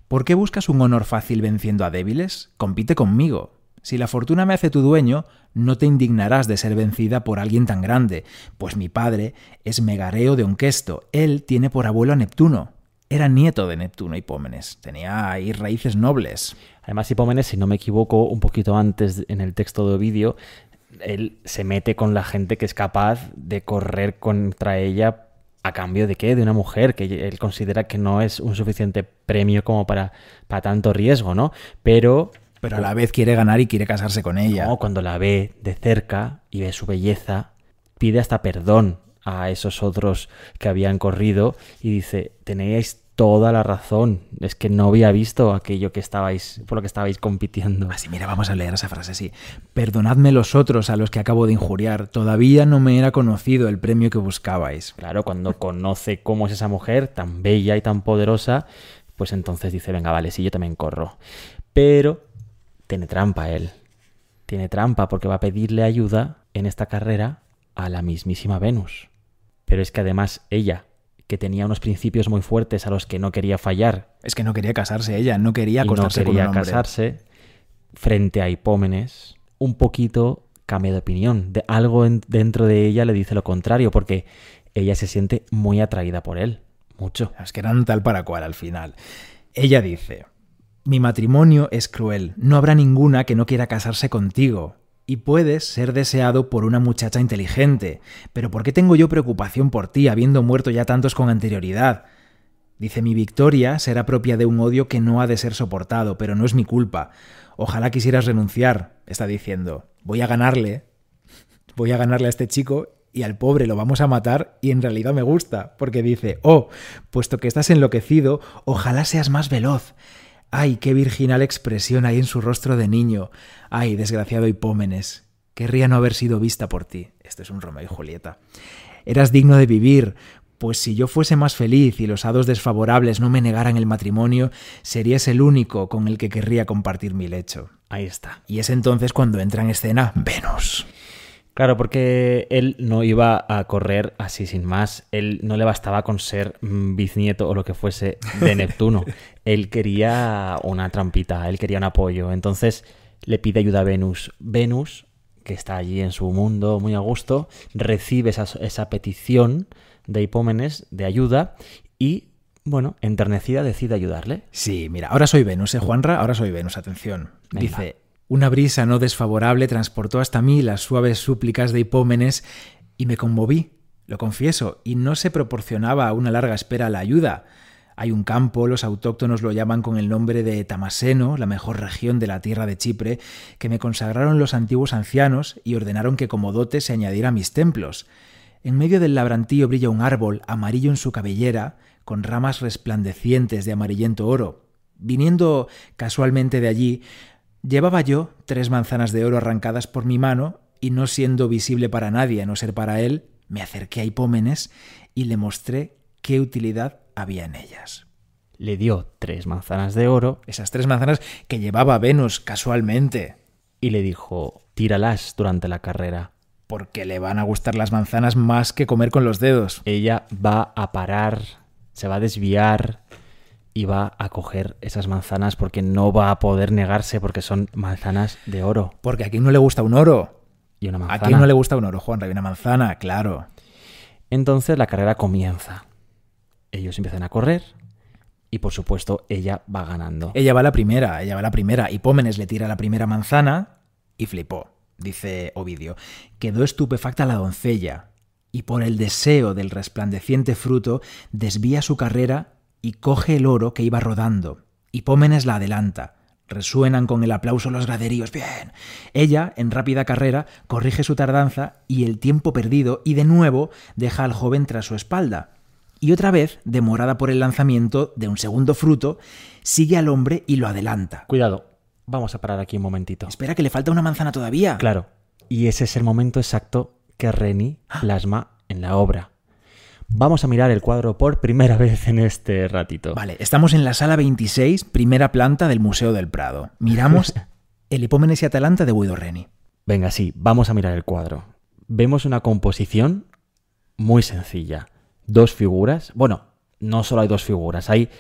¿por qué buscas un honor fácil venciendo a débiles? Compite conmigo. Si la fortuna me hace tu dueño, no te indignarás de ser vencida por alguien tan grande, pues mi padre es Megareo de Onquesto, él tiene por abuelo a Neptuno. Era nieto de Neptuno Hipómenes, tenía ahí raíces nobles. Además, Hipómenes, si no me equivoco, un poquito antes en el texto de Ovidio, él se mete con la gente que es capaz de correr contra ella a cambio de qué? De una mujer que él considera que no es un suficiente premio como para, para tanto riesgo, ¿no? Pero pero a la vez quiere ganar y quiere casarse con ella. No, cuando la ve de cerca y ve su belleza, pide hasta perdón a esos otros que habían corrido y dice, tenéis toda la razón, es que no había visto aquello que estabais, por lo que estabais compitiendo. Así, mira, vamos a leer esa frase así. Perdonadme los otros a los que acabo de injuriar, todavía no me era conocido el premio que buscabais. Claro, cuando conoce cómo es esa mujer tan bella y tan poderosa, pues entonces dice, venga, vale, sí, yo también corro. Pero tiene trampa él. Tiene trampa porque va a pedirle ayuda en esta carrera a la mismísima Venus. Pero es que además ella, que tenía unos principios muy fuertes a los que no quería fallar. Es que no quería casarse ella, no quería y no acostarse quería con un hombre. casarse frente a Hipómenes, un poquito cambia de opinión. De algo en- dentro de ella le dice lo contrario, porque ella se siente muy atraída por él. Mucho. Es que eran tal para cual al final. Ella dice, mi matrimonio es cruel, no habrá ninguna que no quiera casarse contigo. Y puedes ser deseado por una muchacha inteligente. Pero ¿por qué tengo yo preocupación por ti, habiendo muerto ya tantos con anterioridad? Dice, mi victoria será propia de un odio que no ha de ser soportado, pero no es mi culpa. Ojalá quisieras renunciar, está diciendo. Voy a ganarle. Voy a ganarle a este chico y al pobre lo vamos a matar y en realidad me gusta, porque dice, oh, puesto que estás enloquecido, ojalá seas más veloz. Ay, qué virginal expresión hay en su rostro de niño. Ay, desgraciado Hipómenes. Querría no haber sido vista por ti. Esto es un Romeo y Julieta. Eras digno de vivir, pues si yo fuese más feliz y los hados desfavorables no me negaran el matrimonio, serías el único con el que querría compartir mi lecho. Ahí está. Y es entonces cuando entra en escena Venus. Claro, porque él no iba a correr así sin más. Él no le bastaba con ser mm, bisnieto o lo que fuese de Neptuno. él quería una trampita, él quería un apoyo. Entonces le pide ayuda a Venus. Venus, que está allí en su mundo muy a gusto, recibe esa, esa petición de Hipómenes de ayuda y, bueno, enternecida decide ayudarle. Sí, mira, ahora soy Venus, ¿eh, Juanra? Ahora soy Venus, atención. Venga. Dice, una brisa no desfavorable transportó hasta mí las suaves súplicas de Hipómenes y me conmoví, lo confieso, y no se proporcionaba a una larga espera la ayuda. Hay un campo, los autóctonos lo llaman con el nombre de Tamaseno, la mejor región de la tierra de Chipre, que me consagraron los antiguos ancianos y ordenaron que como dote se añadiera a mis templos. En medio del labrantío brilla un árbol, amarillo en su cabellera, con ramas resplandecientes de amarillento oro. Viniendo casualmente de allí, llevaba yo tres manzanas de oro arrancadas por mi mano, y no siendo visible para nadie, a no ser para él, me acerqué a Hipómenes y le mostré qué utilidad había en ellas. Le dio tres manzanas de oro Esas tres manzanas que llevaba Venus casualmente, y le dijo, tíralas durante la carrera. porque le van a gustar las manzanas más que comer con los dedos. ella va a parar, se va a desviar y va a coger esas manzanas porque no va a poder negarse porque son manzanas de oro. Porque a quién no le gusta un oro. Y una ¿A manzana. quién no le gusta un oro, Juan? Hay una manzana, claro. Entonces la carrera comienza. Ellos empiezan a correr y por supuesto ella va ganando. Ella va la primera, ella va la primera. Hipómenes le tira la primera manzana y flipó, dice Ovidio. Quedó estupefacta la doncella y por el deseo del resplandeciente fruto desvía su carrera y coge el oro que iba rodando. Hipómenes la adelanta. Resuenan con el aplauso los graderíos. Bien. Ella, en rápida carrera, corrige su tardanza y el tiempo perdido y de nuevo deja al joven tras su espalda. Y otra vez, demorada por el lanzamiento de un segundo fruto, sigue al hombre y lo adelanta. Cuidado, vamos a parar aquí un momentito. Espera que le falta una manzana todavía. Claro, y ese es el momento exacto que Reni plasma en la obra. Vamos a mirar el cuadro por primera vez en este ratito. Vale, estamos en la sala 26, primera planta del Museo del Prado. Miramos el Hipómenes y Atalanta de Guido Reni. Venga, sí, vamos a mirar el cuadro. Vemos una composición muy sencilla. Dos figuras. Bueno, no solo hay dos figuras, hay,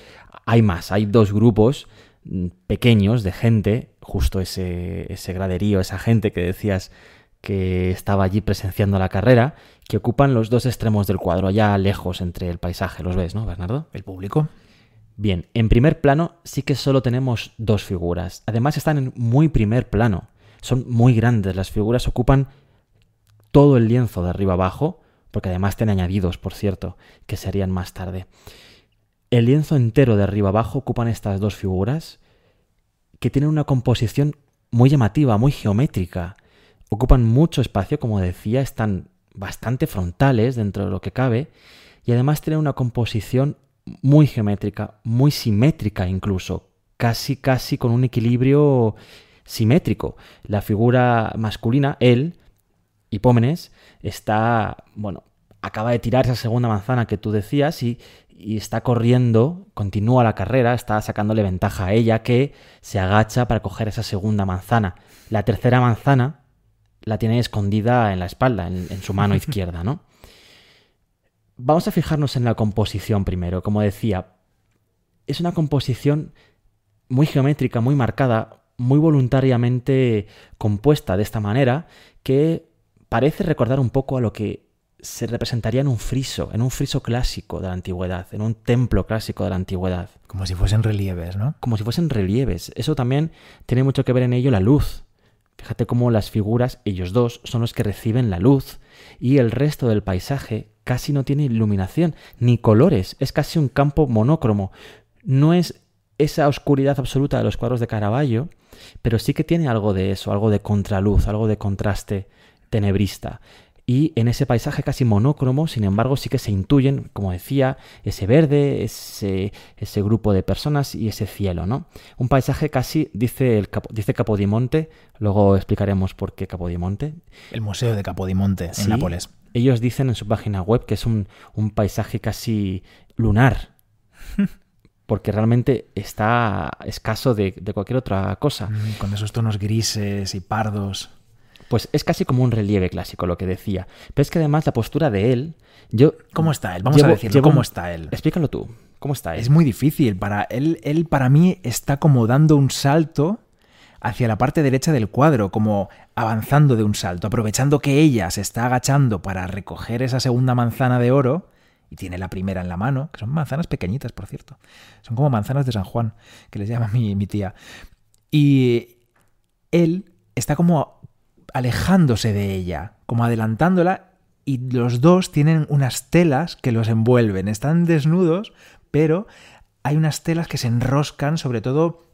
hay más. Hay dos grupos mm, pequeños de gente, justo ese, ese graderío, esa gente que decías que estaba allí presenciando la carrera, que ocupan los dos extremos del cuadro, allá lejos entre el paisaje. ¿Los ves, no, Bernardo? ¿El público? Bien, en primer plano sí que solo tenemos dos figuras. Además están en muy primer plano. Son muy grandes. Las figuras ocupan todo el lienzo de arriba abajo, porque además tienen añadidos, por cierto, que se harían más tarde. El lienzo entero de arriba abajo ocupan estas dos figuras, que tienen una composición muy llamativa, muy geométrica. Ocupan mucho espacio, como decía, están bastante frontales dentro de lo que cabe y además tienen una composición muy geométrica, muy simétrica incluso, casi casi con un equilibrio simétrico. La figura masculina, él, Hipómenes, está, bueno, acaba de tirar esa segunda manzana que tú decías y, y está corriendo, continúa la carrera, está sacándole ventaja a ella que se agacha para coger esa segunda manzana. La tercera manzana la tiene escondida en la espalda, en, en su mano izquierda, ¿no? Vamos a fijarnos en la composición primero. Como decía, es una composición muy geométrica, muy marcada, muy voluntariamente compuesta de esta manera, que parece recordar un poco a lo que se representaría en un friso, en un friso clásico de la antigüedad, en un templo clásico de la antigüedad. Como si fuesen relieves, ¿no? Como si fuesen relieves. Eso también tiene mucho que ver en ello la luz. Fíjate cómo las figuras, ellos dos, son los que reciben la luz y el resto del paisaje casi no tiene iluminación ni colores, es casi un campo monócromo. No es esa oscuridad absoluta de los cuadros de Caravaggio, pero sí que tiene algo de eso, algo de contraluz, algo de contraste tenebrista. Y en ese paisaje casi monócromo, sin embargo, sí que se intuyen, como decía, ese verde, ese, ese grupo de personas y ese cielo, ¿no? Un paisaje casi, dice, el dice Capodimonte, luego explicaremos por qué Capodimonte. El Museo de Capodimonte, en Sí, Nápoles. Ellos dicen en su página web que es un, un paisaje casi lunar, porque realmente está escaso de, de cualquier otra cosa. Mm, Con esos tonos grises y pardos. Pues es casi como un relieve clásico lo que decía. Pero es que además la postura de él, yo... ¿Cómo está él? Vamos Llevo- a decirlo. llevo ¿Cómo está él? Explícalo tú. ¿Cómo está él? Es muy difícil. Para él, él, para mí, está como dando un salto hacia la parte derecha del cuadro, como avanzando de un salto, aprovechando que ella se está agachando para recoger esa segunda manzana de oro y tiene la primera en la mano, que son manzanas pequeñitas, por cierto. Son como manzanas de San Juan, que les llama mi, mi tía. Y él está como alejándose de ella, como adelantándola, y los dos tienen unas telas que los envuelven. Están desnudos, pero hay unas telas que se enroscan, sobre todo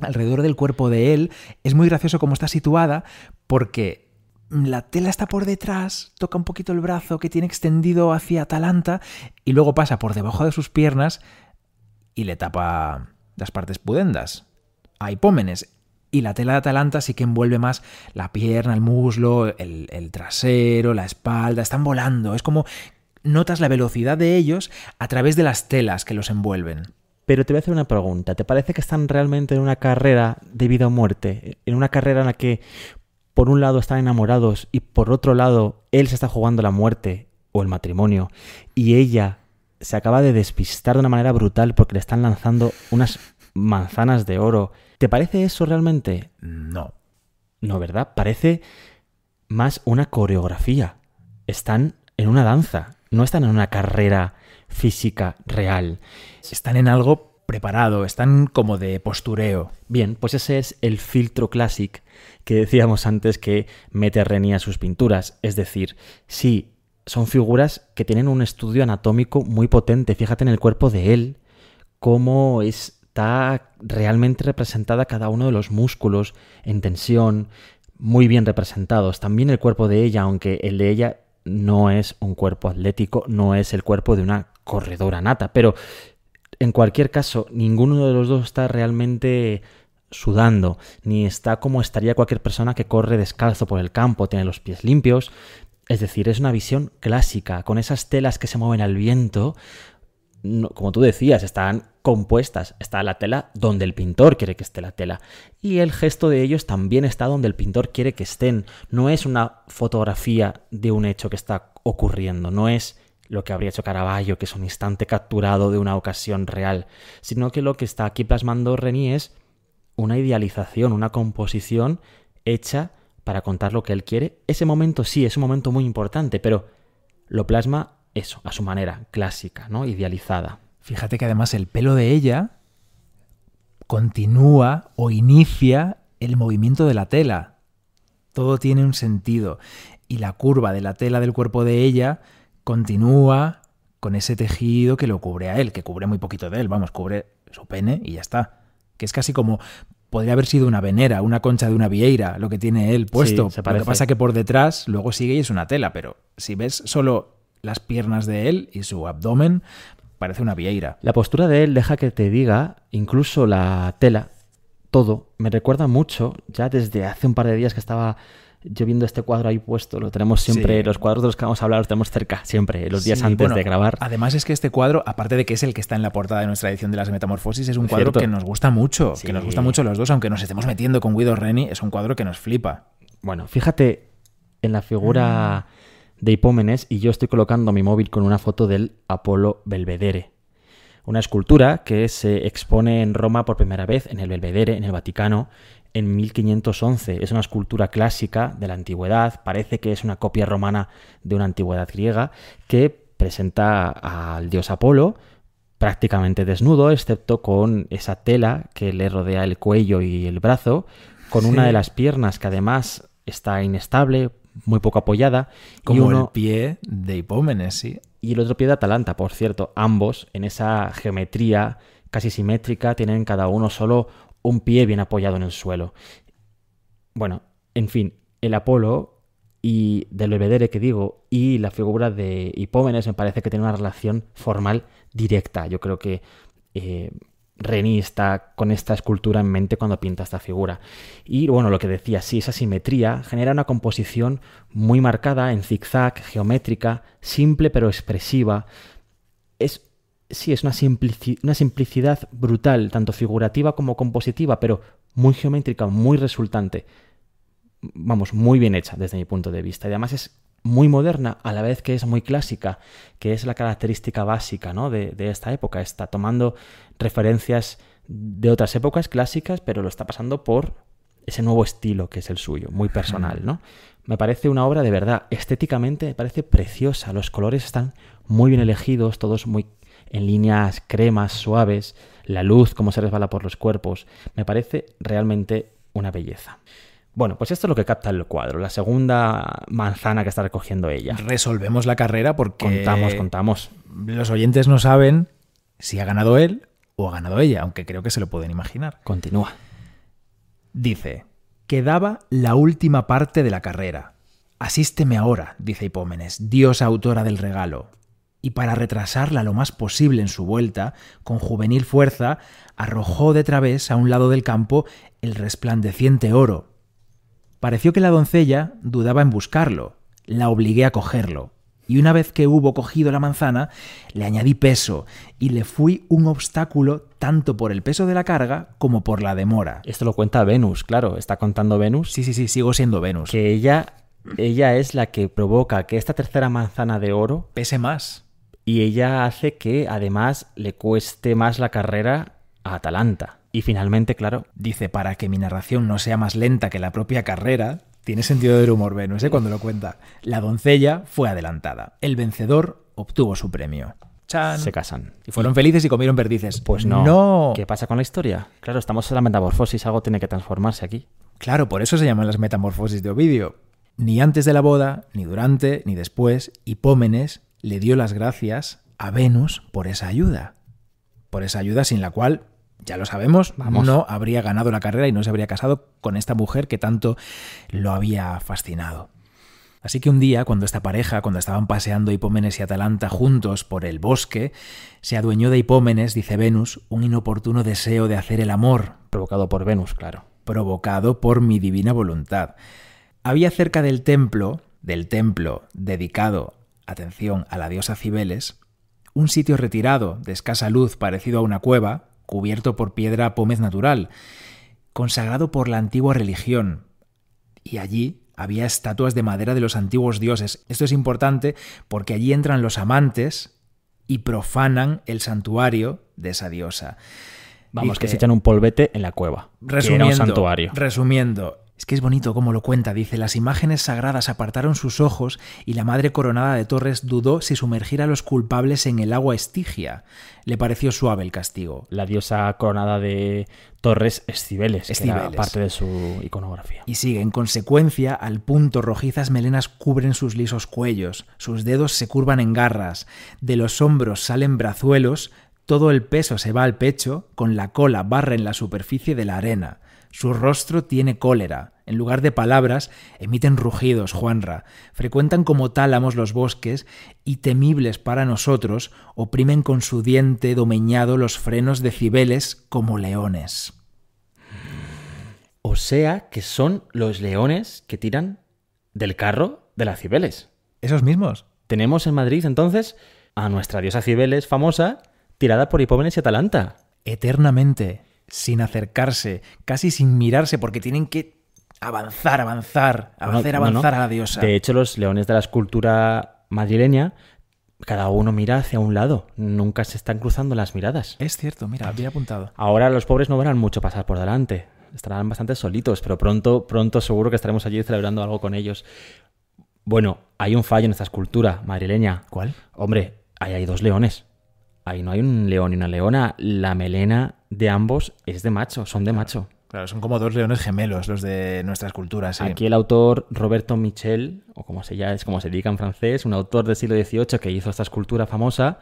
alrededor del cuerpo de él. Es muy gracioso cómo está situada, porque la tela está por detrás, toca un poquito el brazo que tiene extendido hacia Atalanta, y luego pasa por debajo de sus piernas y le tapa las partes pudendas a Hipómenes. Y la tela de Atalanta sí que envuelve más la pierna, el muslo, el, trasero, la espalda. Están volando. Es como notas la velocidad de ellos a través de las telas que los envuelven. Pero te voy a hacer una pregunta. ¿Te parece que están realmente en una carrera de vida o muerte? En una carrera en la que por un lado están enamorados y por otro lado él se está jugando la muerte o el matrimonio y ella se acaba de despistar de una manera brutal porque le están lanzando unas manzanas de oro. ¿Te parece eso realmente? No. No, ¿verdad? Parece más una coreografía. Están en una danza, no están en una carrera física real. Están en algo preparado, están como de postureo. Bien, pues ese es el filtro clásico que decíamos antes que mete Reni a sus pinturas. Es decir, sí, son figuras que tienen un estudio anatómico muy potente. Fíjate en el cuerpo de él, cómo está realmente representada cada uno de los músculos en tensión, muy bien representados. También el cuerpo de ella, aunque el de ella no es un cuerpo atlético, no es el cuerpo de una corredora nata, pero en cualquier caso, ninguno de los dos está realmente sudando, ni está como estaría cualquier persona que corre descalzo por el campo, tiene los pies limpios. Es decir, es una visión clásica, con esas telas que se mueven al viento. Como tú decías, están compuestas. Está la tela donde el pintor quiere que esté la tela. Y el gesto de ellos también está donde el pintor quiere que estén. No es una fotografía de un hecho que está ocurriendo, no es lo que habría hecho Caravaggio, que es un instante capturado de una ocasión real, sino que lo que está aquí plasmando Reni es una idealización, una composición hecha para contar lo que él quiere. Ese momento sí, es un momento muy importante, pero lo plasma eso, a su manera, clásica, ¿no? Idealizada. Fíjate que además el pelo de ella continúa o inicia el movimiento de la tela. Todo tiene un sentido. Y la curva de la tela del cuerpo de ella continúa con ese tejido que lo cubre a él, que cubre muy poquito de él, vamos, cubre su pene y ya está. Que es casi como podría haber sido una venera, una concha de una vieira, lo que tiene él puesto. se lo que pasa que por detrás luego sigue y es una tela, pero si ves solo las piernas de él y su abdomen, parece una vieira. La postura de él deja que te diga, incluso la tela, todo, me recuerda mucho, ya desde hace un par de días que estaba yo viendo este cuadro ahí puesto, lo tenemos siempre, Sí. los cuadros de los que vamos a hablar los tenemos cerca, siempre, los días Sí, antes bueno, de grabar. Además es que este cuadro, aparte de que es el que está en la portada de nuestra edición de las Metamorfosis, es un cuadro que nos gusta mucho, Sí. que nos gusta mucho los dos, aunque nos estemos metiendo con Guido Reni, es un cuadro que nos flipa. Bueno, fíjate en la figura de Hipómenes y yo estoy colocando mi móvil con una foto del Apolo Belvedere. Una escultura que se expone en Roma por primera vez, en el Belvedere, en el Vaticano, en 1511. Es una escultura clásica de la antigüedad, parece que es una copia romana de una antigüedad griega, que presenta al dios Apolo prácticamente desnudo, excepto con esa tela que le rodea el cuello y el brazo, con una de las piernas que además está inestable, muy poco apoyada, y, Como uno, el pie de Hipómenes, sí. y el otro pie de Atalanta, por cierto, ambos en esa geometría casi simétrica tienen cada uno solo un pie bien apoyado en el suelo. Bueno, en fin, el Apolo y del Belvedere que digo y la figura de Hipómenes me parece que tiene una relación formal directa. Yo creo que eh, Reni está con esta escultura en mente cuando pinta esta figura. Y bueno, lo que decía, sí, esa simetría genera una composición muy marcada en zigzag, geométrica, simple pero expresiva. Es, sí, es una, simplici- una simplicidad brutal, tanto figurativa como compositiva, pero muy geométrica, muy resultante. Vamos, muy bien hecha desde mi punto de vista. Y además es muy moderna a la vez que es muy clásica, que es la característica básica ¿no? de esta época. Está tomando referencias de otras épocas clásicas, pero lo está pasando por ese nuevo estilo que es el suyo, muy personal, ¿no? Me parece una obra de verdad, estéticamente me parece preciosa, los colores están muy bien elegidos, todos muy en líneas cremas, suaves, la luz, cómo se resbala por los cuerpos, me parece realmente una belleza. Bueno, pues esto es lo que capta el cuadro, la segunda manzana que está recogiendo ella. Resolvemos la carrera porque Contamos, contamos. los oyentes no saben si ha ganado él o ha ganado ella, aunque creo que se lo pueden imaginar. Continúa. Dice, quedaba la última parte de la carrera. Asísteme ahora, dice Hipómenes, diosa autora del regalo. Y para retrasarla lo más posible en su vuelta, con juvenil fuerza, arrojó de través a un lado del campo el resplandeciente oro. Pareció que la doncella dudaba en buscarlo. La obligué a cogerlo. Y una vez que hubo cogido la manzana, le añadí peso y le fui un obstáculo tanto por el peso de la carga como por la demora. Esto lo cuenta Venus, claro, está contando Venus Sí, sí, sí, sigo siendo Venus. que ella, ella es la que provoca que esta tercera manzana de oro Pese más. y ella hace que además le cueste más la carrera a Atalanta. Y finalmente, claro, Dice, para que mi narración no sea más lenta que la propia carrera, tiene sentido del humor Venus, ¿eh? cuando lo cuenta. La doncella fue adelantada. El vencedor obtuvo su premio. Chan. se casan. Y fueron felices y comieron perdices. Pues no. No. ¿Qué pasa con la historia? Claro, estamos en la metamorfosis, algo tiene que transformarse aquí. Claro, por eso se llaman las metamorfosis de Ovidio. Ni antes de la boda, ni durante, ni después, Hipómenes le dio las gracias a Venus por esa ayuda. Por esa ayuda sin la cual, ya lo sabemos, Vamos. no habría ganado la carrera y no se habría casado con esta mujer que tanto lo había fascinado. Así que un día, cuando esta pareja, cuando estaban paseando Hipómenes y Atalanta juntos por el bosque, se adueñó de Hipómenes, dice Venus, un inoportuno deseo de hacer el amor, Provocado por Venus, claro. provocado por mi divina voluntad. Había cerca del templo, del templo dedicado, atención, a la diosa Cibeles, un sitio retirado, de escasa luz, parecido a una cueva, cubierto por piedra pómez natural, consagrado por la antigua religión. Y allí había estatuas de madera de los antiguos dioses. Esto es importante porque allí entran los amantes y profanan el santuario de esa diosa. Vamos, que se echan un polvete en la cueva. que Resumiendo, era un santuario. resumiendo, es que es bonito cómo lo cuenta. Dice, las imágenes sagradas apartaron sus ojos y la madre coronada de Torres dudó si sumergir a los culpables en el agua estigia. Le pareció suave el castigo. La diosa coronada de Torres es Cibeles, Es que era parte de su iconografía. Y sigue, en consecuencia, al punto rojizas melenas cubren sus lisos cuellos, sus dedos se curvan en garras, de los hombros salen brazuelos, todo el peso se va al pecho, con la cola barra en la superficie de la arena. Su rostro tiene cólera. En lugar de palabras, emiten rugidos, Juanra. Frecuentan como tálamos los bosques y, temibles para nosotros, oprimen con su diente domeñado los frenos de cibeles como leones. O sea que son los leones que tiran del carro de las cibeles. Esos mismos. Tenemos en Madrid entonces a nuestra diosa Cibeles famosa tirada por Hipómenes y Atalanta. Eternamente, sin acercarse, casi sin mirarse, porque tienen que avanzar, avanzar, hacer No, avanzar no. a la diosa. De hecho, los leones de la escultura madrileña, cada uno mira hacia un lado. Nunca se están cruzando las miradas. Es cierto, mira, bien apuntado. Ahora los pobres no verán mucho pasar por delante. Estarán bastante solitos, pero pronto, pronto seguro que estaremos allí celebrando algo con ellos. Bueno, hay un fallo en esta escultura madrileña. ¿Cuál? Hombre, ahí hay dos leones. Ahí no hay un león y una leona. La melena de ambos es de macho, son de macho. Claro, son como dos leones gemelos los de nuestras culturas. Sí. Aquí el autor Roberto Michel, o como se llama, es como se diga en francés, un autor del siglo XVIII que hizo esta escultura famosa,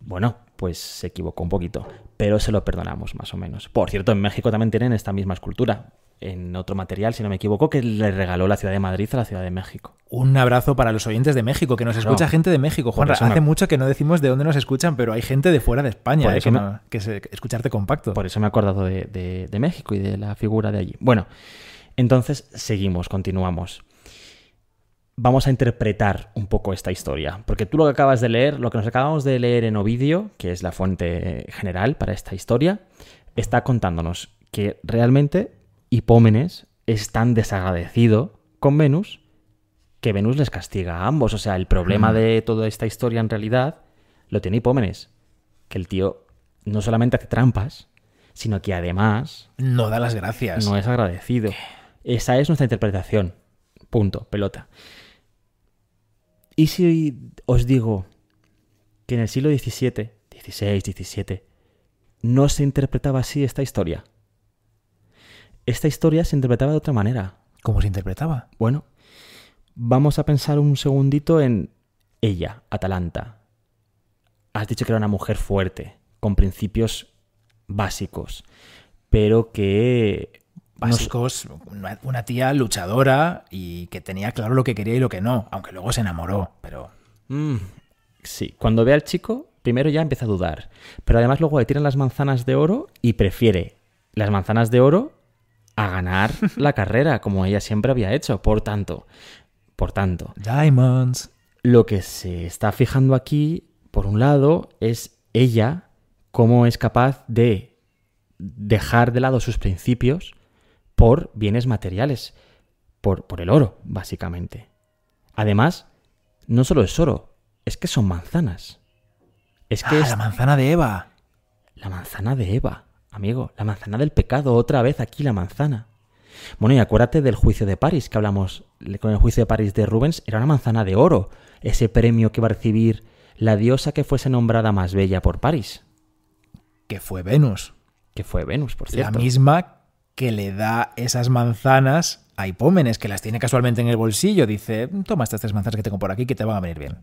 bueno, pues se equivocó un poquito, pero se lo perdonamos más o menos. Por cierto, en México también tienen esta misma escultura, en otro material, si no me equivoco, que le regaló la ciudad de Madrid a la ciudad de México. Un abrazo para los oyentes de México, que nos Claro. escucha gente de México. Juan, hace me- mucho que no decimos de dónde nos escuchan, pero hay gente de fuera de España eh, que, me- no- que se- escucharte compacto. Por eso me he acordado de, de- de México y de la figura de allí. Bueno, entonces seguimos, continuamos. Vamos a interpretar un poco esta historia, porque tú lo que acabas de leer, lo que nos acabamos de leer en Ovidio, que es la fuente general para esta historia, está contándonos que realmente Hipómenes es tan desagradecido con Venus que Venus les castiga a ambos. O sea, el problema Mm. de toda esta historia en realidad lo tiene Hipómenes, que el tío no solamente hace trampas, sino que además No da las gracias. no es agradecido. Esa es nuestra interpretación. Punto, pelota. ¿Y si os digo que en el siglo XVII, XVI, XVII, no se interpretaba así esta historia? Esta historia se interpretaba de otra manera. ¿Cómo se interpretaba? Bueno, vamos a pensar un segundito en ella, Atalanta. Has dicho que era una mujer fuerte, con principios básicos, pero que... Básicos, una, una tía luchadora y que tenía claro lo que quería y lo que no, aunque luego se enamoró, pero... Mm, sí, cuando ve al chico, primero ya empieza a dudar, pero además luego le tiran las manzanas de oro y prefiere las manzanas de oro a ganar la carrera, como ella siempre había hecho. Por tanto, por tanto, Diamonds. lo que se está fijando aquí, por un lado, es ella cómo es capaz de dejar de lado sus principios por bienes materiales, por, por el oro, básicamente. Además, no solo es oro, es que son manzanas. Es que Ah, es la manzana de Eva. la manzana de Eva, amigo, la manzana del pecado, otra vez aquí la manzana. Bueno, y acuérdate del juicio de París que hablamos con el juicio de París de Rubens, era una manzana de oro, ese premio que va a recibir la diosa que fuese nombrada más bella por París, que fue Venus. que fue Venus, por La cierto. misma que le da esas manzanas a Hipómenes, que las tiene casualmente en el bolsillo. Dice, toma estas tres manzanas que tengo por aquí que te van a venir bien.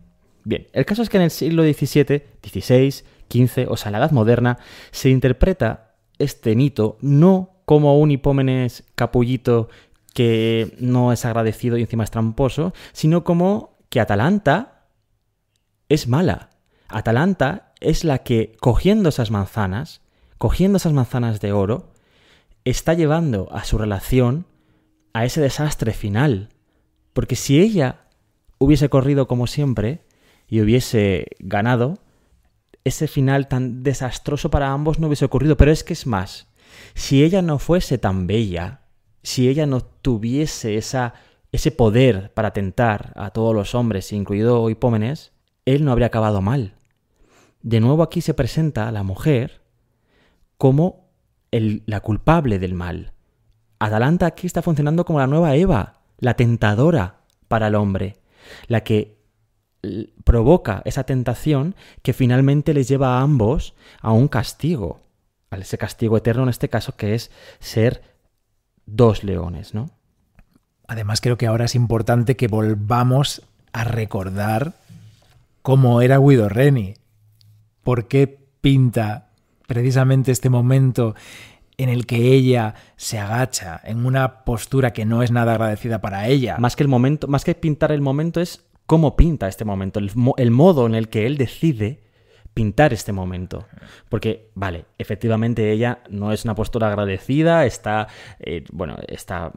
Bien, el caso es que en el siglo XVII, XVI, XV, o sea, en la Edad Moderna, se interpreta este mito no como un hipómenes capullito que no es agradecido y encima es tramposo, sino como que Atalanta es mala. Atalanta es la que, cogiendo esas manzanas, cogiendo esas manzanas de oro, está llevando a su relación a ese desastre final. Porque si ella hubiese corrido como siempre y hubiese ganado, ese final tan desastroso para ambos no hubiese ocurrido. Pero es que es más, si ella no fuese tan bella, si ella no tuviese esa, ese poder para tentar a todos los hombres, incluido Hipómenes, él no habría acabado mal. De nuevo aquí se presenta a la mujer como la culpable del mal. Atalanta aquí está funcionando como la nueva Eva, la tentadora para el hombre, la que provoca esa tentación que finalmente les lleva a ambos a un castigo, a ese castigo eterno en este caso que es ser dos leones, ¿no? Además, creo que ahora es importante que volvamos a recordar cómo era Guido Reni. ¿Por qué pinta precisamente este momento en el que ella se agacha en una postura que no es nada agradecida para ella. Más que el momento, más que pintar el momento es cómo pinta este momento, el, el modo en el que él decide pintar este momento. Porque, vale, efectivamente ella no es una postura agradecida, está, eh, bueno, está...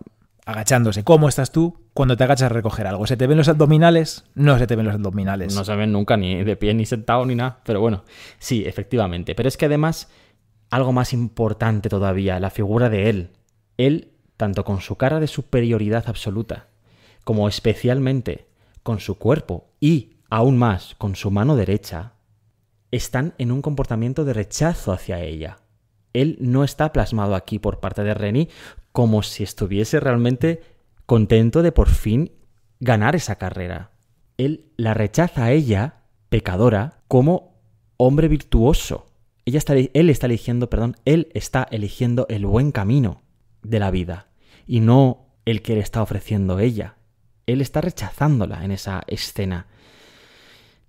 Agachándose. ¿Cómo estás tú cuando te agachas a recoger algo? ¿Se te ven los abdominales? No se te ven los abdominales. No se ven nunca ni de pie, ni sentado, ni nada. Pero bueno, sí, efectivamente. Pero es que además, algo más importante todavía, la figura de él. Él, tanto con su cara de superioridad absoluta, como especialmente con su cuerpo y, aún más, con su mano derecha, están en un comportamiento de rechazo hacia ella. Él no está plasmado aquí por parte de Renny como si estuviese realmente contento de por fin ganar esa carrera. Él la rechaza a ella, pecadora, como hombre virtuoso. Ella está, él está eligiendo, perdón, él está eligiendo el buen camino de la vida y no el que le está ofreciendo ella. Él está rechazándola en esa escena.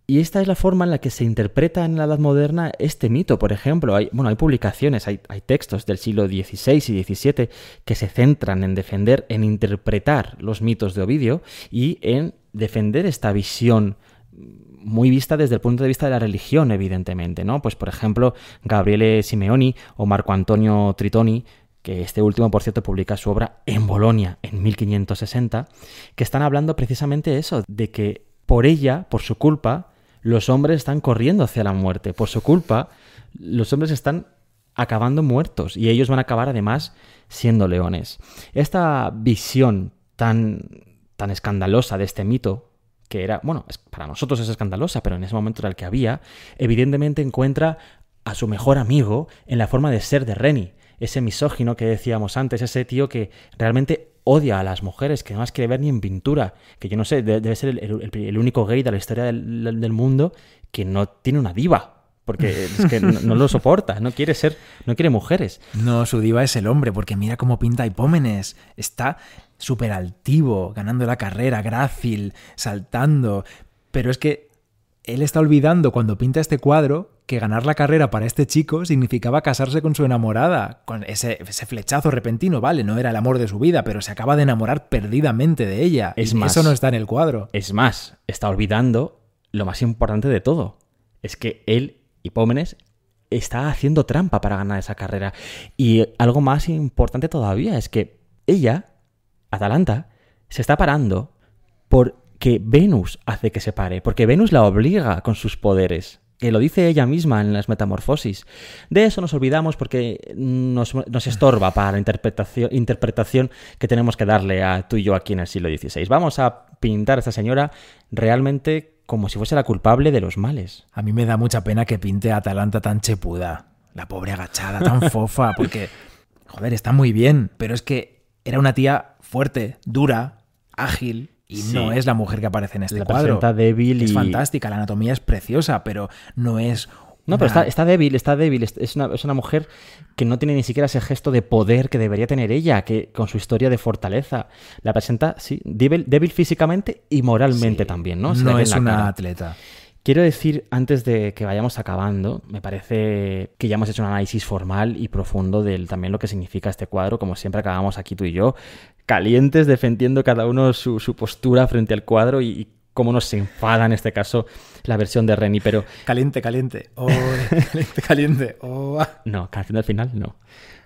Y esta es la forma en la que se interpreta en la Edad Moderna este mito, por ejemplo. Hay, bueno, hay publicaciones, hay, textos del siglo XVI y XVII que se centran en defender, en interpretar los mitos de Ovidio y en defender esta visión muy vista desde el punto de vista de la religión, evidentemente, ¿no? Pues, por ejemplo, Gabriele Simeoni o Marco Antonio Tritoni que este último, por cierto, publica su obra en Bolonia en 1560, que están hablando precisamente eso, de que por ella, por su culpa, los hombres están corriendo hacia la muerte. Por su culpa, los hombres están acabando muertos y ellos van a acabar además siendo leones. Esta visión tan, tan escandalosa de este mito, que era, bueno, para nosotros es escandalosa, pero en ese momento era el que había, evidentemente encuentra a su mejor amigo en la forma de ser de Reni, ese misógino que decíamos antes, ese tío que realmente odia a las mujeres, que no las quiere ver ni en pintura, que yo no sé, debe, ser el, único gay de la historia del, mundo que no tiene una diva. Porque es que no, lo soporta, no quiere ser, no quiere mujeres. No, su diva es el hombre, porque mira cómo pinta Hipómenes. Está súper altivo, ganando la carrera, grácil, saltando. Pero es que él está olvidando cuando pinta este cuadro que ganar la carrera para este chico significaba casarse con su enamorada, con ese, flechazo repentino, vale, no era el amor de su vida, pero se acaba de enamorar perdidamente de ella. Es más, eso no está en el cuadro. Es más, está olvidando lo más importante de todo. Es que él, Hipómenes, está haciendo trampa para ganar esa carrera. Y algo más importante todavía es que ella, Atalanta, se está parando porque Venus hace que se pare, porque Venus la obliga con sus poderes que lo dice ella misma en las metamorfosis. De eso nos olvidamos porque nos, estorba para la interpretación, interpretación, que tenemos que darle a tú y yo aquí en el siglo XVI. Vamos a pintar a esta señora realmente como si fuese la culpable de los males. A mí me da mucha pena que pinte a Atalanta tan chepuda, la pobre agachada, tan fofa, porque, joder, está muy bien, pero es que era una tía fuerte, dura, ágil, y no es la mujer que aparece en este cuadro. débil Es fantástica, la anatomía es preciosa, pero no es no, pero está, débil, está débil. Es una, es una, mujer que no tiene ni siquiera ese gesto de poder que debería tener ella, que con su historia de fortaleza la presenta, sí, débil, débil físicamente y moralmente también, ¿no? no es una atleta. Quiero decir, antes de que vayamos acabando, me parece que ya hemos hecho un análisis formal y profundo de también lo que significa este cuadro, como siempre acabamos aquí tú y yo, calientes defendiendo cada uno su, postura frente al cuadro y, cómo nos enfada en este caso la versión de Reni, pero... Caliente, caliente, oh, caliente, caliente, oh. No, canción al final no.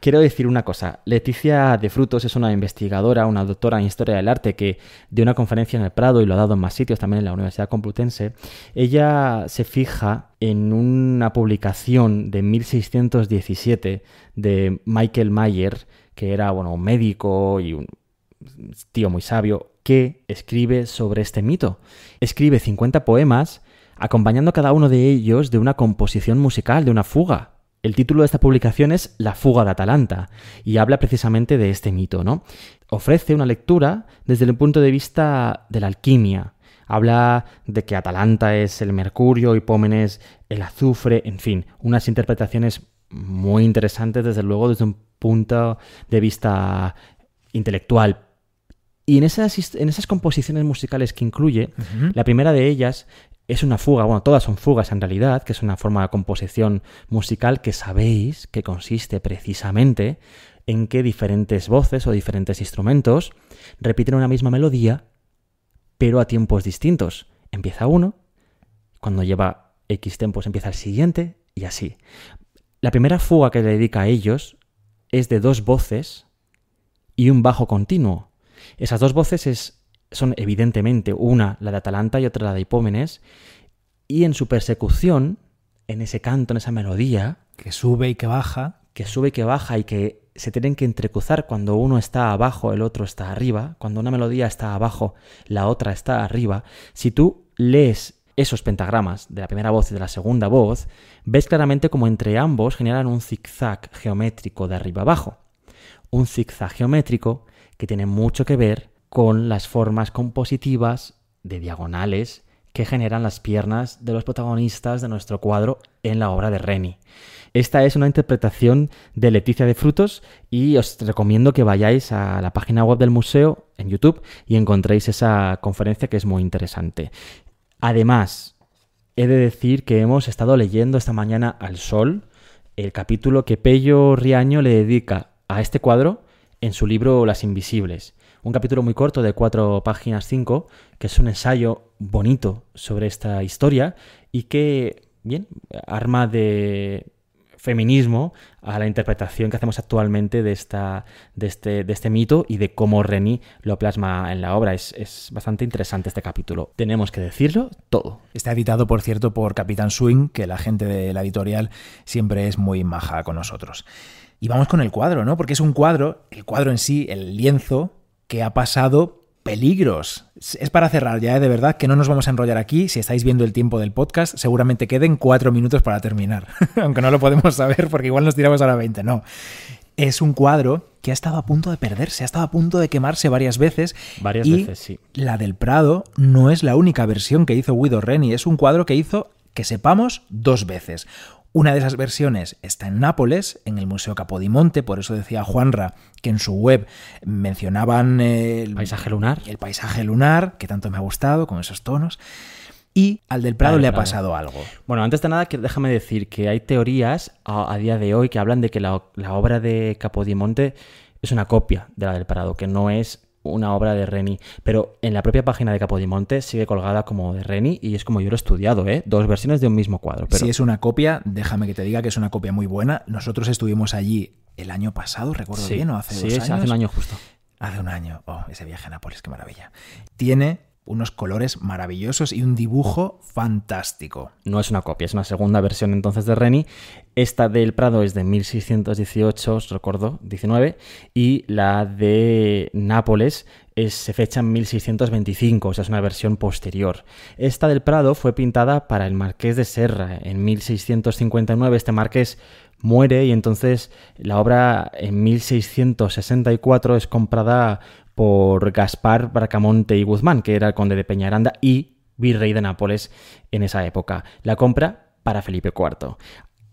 Quiero decir una cosa, Leticia de Frutos es una investigadora, una doctora en Historia del Arte que dio una conferencia en el Prado y lo ha dado en más sitios, también en la Universidad Complutense. Ella se fija en una publicación de 1617 de Michael Mayer, que era bueno, un médico y un tío muy sabio, que escribe sobre este mito. Escribe 50 poemas acompañando cada uno de ellos de una composición musical, de una fuga. El título de esta publicación es La fuga de Atalanta y habla precisamente de este mito, ¿no? Ofrece una lectura desde el punto de vista de la alquimia. Habla de que Atalanta es el mercurio, y Pómenes el azufre, en fin, unas interpretaciones muy interesantes desde luego desde un punto de vista intelectual, y en esas, en esas composiciones musicales que incluye, la primera de ellas es una fuga, bueno, todas son fugas en realidad, que es una forma de composición musical que sabéis que consiste precisamente en que diferentes voces o diferentes instrumentos repiten una misma melodía, pero a tiempos distintos. Empieza uno, cuando lleva X tiempos empieza el siguiente y así. La primera fuga que le dedica a ellos es de dos voces y un bajo continuo. Esas dos voces es, son evidentemente una la de Atalanta y otra la de Hipómenes, y en su persecución, en ese canto, en esa melodía, que sube y que baja, que sube y que baja y que se tienen que entrecruzar cuando uno está abajo, el otro está arriba, cuando una melodía está abajo, la otra está arriba, si tú lees esos pentagramas de la primera voz y de la segunda voz, ves claramente como entre ambos generan un zigzag geométrico de arriba abajo. Un zigzag geométrico que tiene mucho que ver con las formas compositivas de diagonales que generan las piernas de los protagonistas de nuestro cuadro en la obra de Reni. Esta es una interpretación de Leticia de Frutos y os recomiendo que vayáis a la página web del museo en YouTube y encontréis esa conferencia que es muy interesante. Además, he de decir que hemos estado leyendo esta mañana al sol el capítulo que Pello Riaño le dedica a este cuadro en su libro Las Invisibles. Un capítulo muy corto de cuatro páginas cinco, que es un ensayo bonito sobre esta historia y que, bien, arma de feminismo a la interpretación que hacemos actualmente de, esta, de, este, de este mito y de cómo Reni lo plasma en la obra. Es, bastante interesante este capítulo. Tenemos que decirlo todo. Está editado, por cierto, por Capitán Swing, que la gente de la editorial siempre es muy maja con nosotros. Y vamos con el cuadro, ¿no? Porque es un cuadro, el cuadro en sí, el lienzo, que ha pasado peligros. Es para cerrar ya, ¿eh? de verdad, que no nos vamos a enrollar aquí. Si estáis viendo el tiempo del podcast, seguramente queden cuatro minutos para terminar. Aunque no lo podemos saber porque igual nos tiramos a la 20. No. Es un cuadro que ha estado a punto de perderse, ha estado a punto de quemarse varias veces. Varias veces, sí. La del Prado no es la única versión que hizo Guido Reni, es un cuadro que hizo, que sepamos, dos veces. Una de esas versiones está en Nápoles, en el Museo Capodimonte, por eso decía Juanra que en su web mencionaban el paisaje lunar. El paisaje lunar, que tanto me ha gustado, con esos tonos. Y al del Prado le ha pasado algo. Bueno, antes de nada, déjame decir que hay teorías a, día de hoy que hablan de que la, la obra de Capodimonte es una copia de la del Prado, que no es una obra de Reni, pero en la propia página de Capodimonte sigue colgada como de Reni y es como yo lo he estudiado, ¿eh? Dos versiones de un mismo cuadro. Si es una copia, déjame que te diga que es una copia muy buena. Nosotros estuvimos allí el año pasado, recuerdo bien, ¿o hace dos años? hace un año justo. Hace un año. Oh, ese viaje a Nápoles, qué maravilla. Tiene unos colores maravillosos y un dibujo fantástico. No es una copia, es una segunda versión entonces de Reni. Esta del Prado es de 1618, os recuerdo, 19, y la de Nápoles es, se fecha en 1625, o sea, es una versión posterior. Esta del Prado fue pintada para el Marqués de Serra en 1659. Este marqués muere y entonces la obra en 1664 es comprada por Gaspar Bracamonte y Guzmán, que era el conde de Peñaranda y virrey de Nápoles en esa época. La compra para Felipe IV.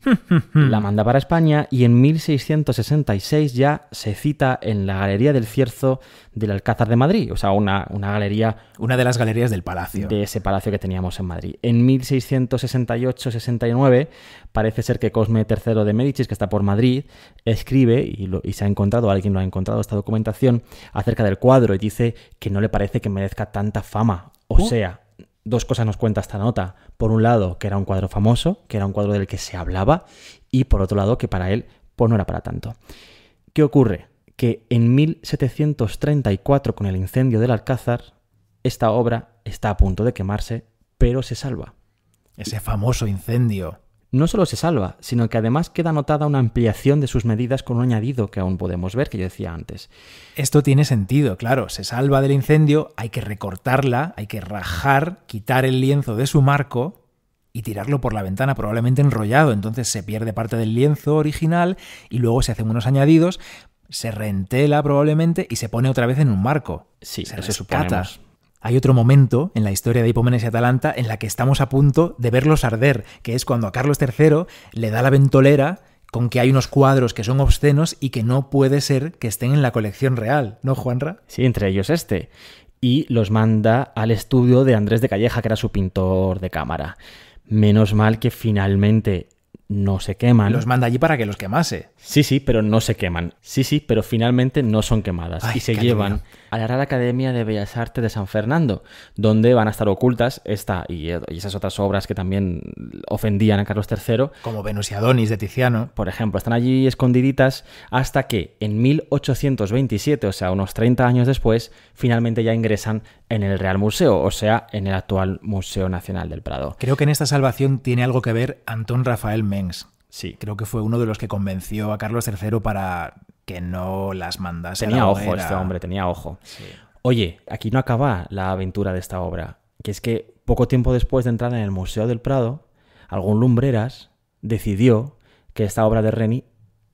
la manda para España y en 1666 ya se cita en la Galería del Cierzo del Alcázar de Madrid, o sea, una, una, galería... Una de las galerías del palacio. De ese palacio que teníamos en Madrid. En 1668-69 parece ser que Cosme III de Medicis, que está por Madrid, escribe, y, y se ha encontrado, alguien lo ha encontrado, esta documentación, acerca del cuadro y dice que no le parece que merezca tanta fama. O sea, dos cosas nos cuenta esta nota. Por un lado, que era un cuadro famoso, que era un cuadro del que se hablaba, y por otro lado, que para él, pues no era para tanto. ¿Qué ocurre? Que en 1734, con el incendio del Alcázar, esta obra está a punto de quemarse, pero se salva. Ese famoso incendio no solo se salva, sino que además queda anotada una ampliación de sus medidas con un añadido que aún podemos ver, que yo decía antes. Esto tiene sentido, claro, se salva del incendio, hay que recortarla, hay que rajar, quitar el lienzo de su marco y tirarlo por la ventana, probablemente enrollado, entonces se pierde parte del lienzo original y luego se hacen unos añadidos, se reentela probablemente y se pone otra vez en un marco. Sí, se rescata. Hay otro momento en la historia de Hipómenes y Atalanta en la que estamos a punto de verlos arder, que es cuando a Carlos III le da la ventolera con que hay unos cuadros que son obscenos y que no puede ser que estén en la colección real, ¿no, Juanra? Sí, entre ellos este. y los manda al estudio de Andrés de Calleja, que era su pintor de cámara. Menos mal que finalmente no se queman. Los manda allí para que los quemase. Sí, sí, pero no se queman. Sí, sí, pero finalmente no son quemadas. Ay, y se llevan a la Real Academia de Bellas Artes de San Fernando, donde van a estar ocultas esta y, y esas otras obras que también ofendían a Carlos III. Como Venus y Adonis de Tiziano. Por ejemplo, están allí escondiditas hasta que en 1827, o sea, unos 30 años después, finalmente ya ingresan en el Real Museo, o sea, en el actual Museo Nacional del Prado. Creo que en esta salvación tiene algo que ver Antón Rafael Mengs. Sí, Creo que fue uno de los que convenció a Carlos III para que no las mandase. a tenía la ojo este hombre, tenía ojo. Sí. Oye, aquí no acaba la aventura de esta obra, que es que poco tiempo después de entrar en el Museo del Prado, algún lumbreras decidió que esta obra de Reni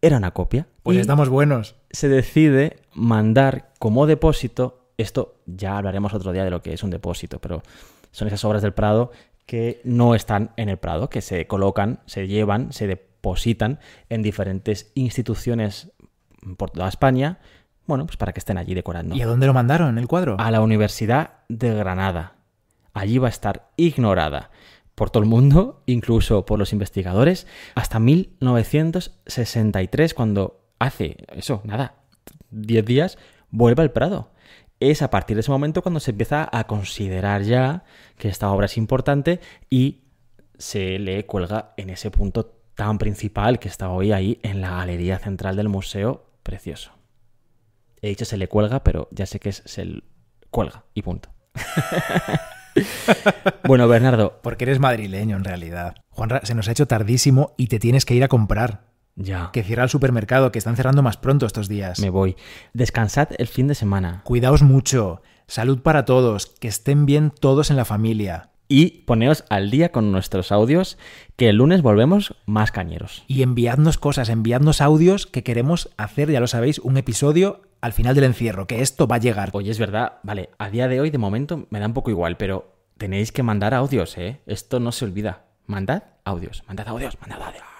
era una copia. Pues y estamos buenos. se decide mandar como depósito, esto ya hablaremos otro día de lo que es un depósito, pero son esas obras del Prado que no están en el Prado, que se colocan, se llevan, se depositan en diferentes instituciones por toda España, bueno, pues para que estén allí decorando ¿Y a dónde lo mandaron el cuadro? a la Universidad de Granada. Allí va a estar ignorada por todo el mundo, incluso por los investigadores, hasta 1963, cuando hace eso, nada, 10 días, vuelve al Prado. Es a partir de ese momento cuando se empieza a considerar ya que esta obra es importante y se le cuelga en ese punto tan principal que está hoy ahí en la galería central del museo, precioso. He dicho se le cuelga, pero ya sé que es se cuelga y punto. bueno, Bernardo, Porque eres madrileño en realidad. Juanra, se nos ha hecho tardísimo y te tienes que ir a comprar. Ya Que cierra el supermercado, que están cerrando más pronto estos días. me voy. Descansad el fin de semana Cuidaos mucho. Salud para todos. Que estén bien todos en la familia. y poneos al día con nuestros audios, que el lunes volvemos más cañeros. Y enviadnos cosas, enviadnos audios que queremos hacer, ya lo sabéis, un episodio al final del encierro, que esto va a llegar. Oye, es verdad, vale, a día de hoy de momento me da un poco igual, pero tenéis que mandar audios, ¿eh? Esto no se olvida. Mandad audios, mandad audios, mandad audios.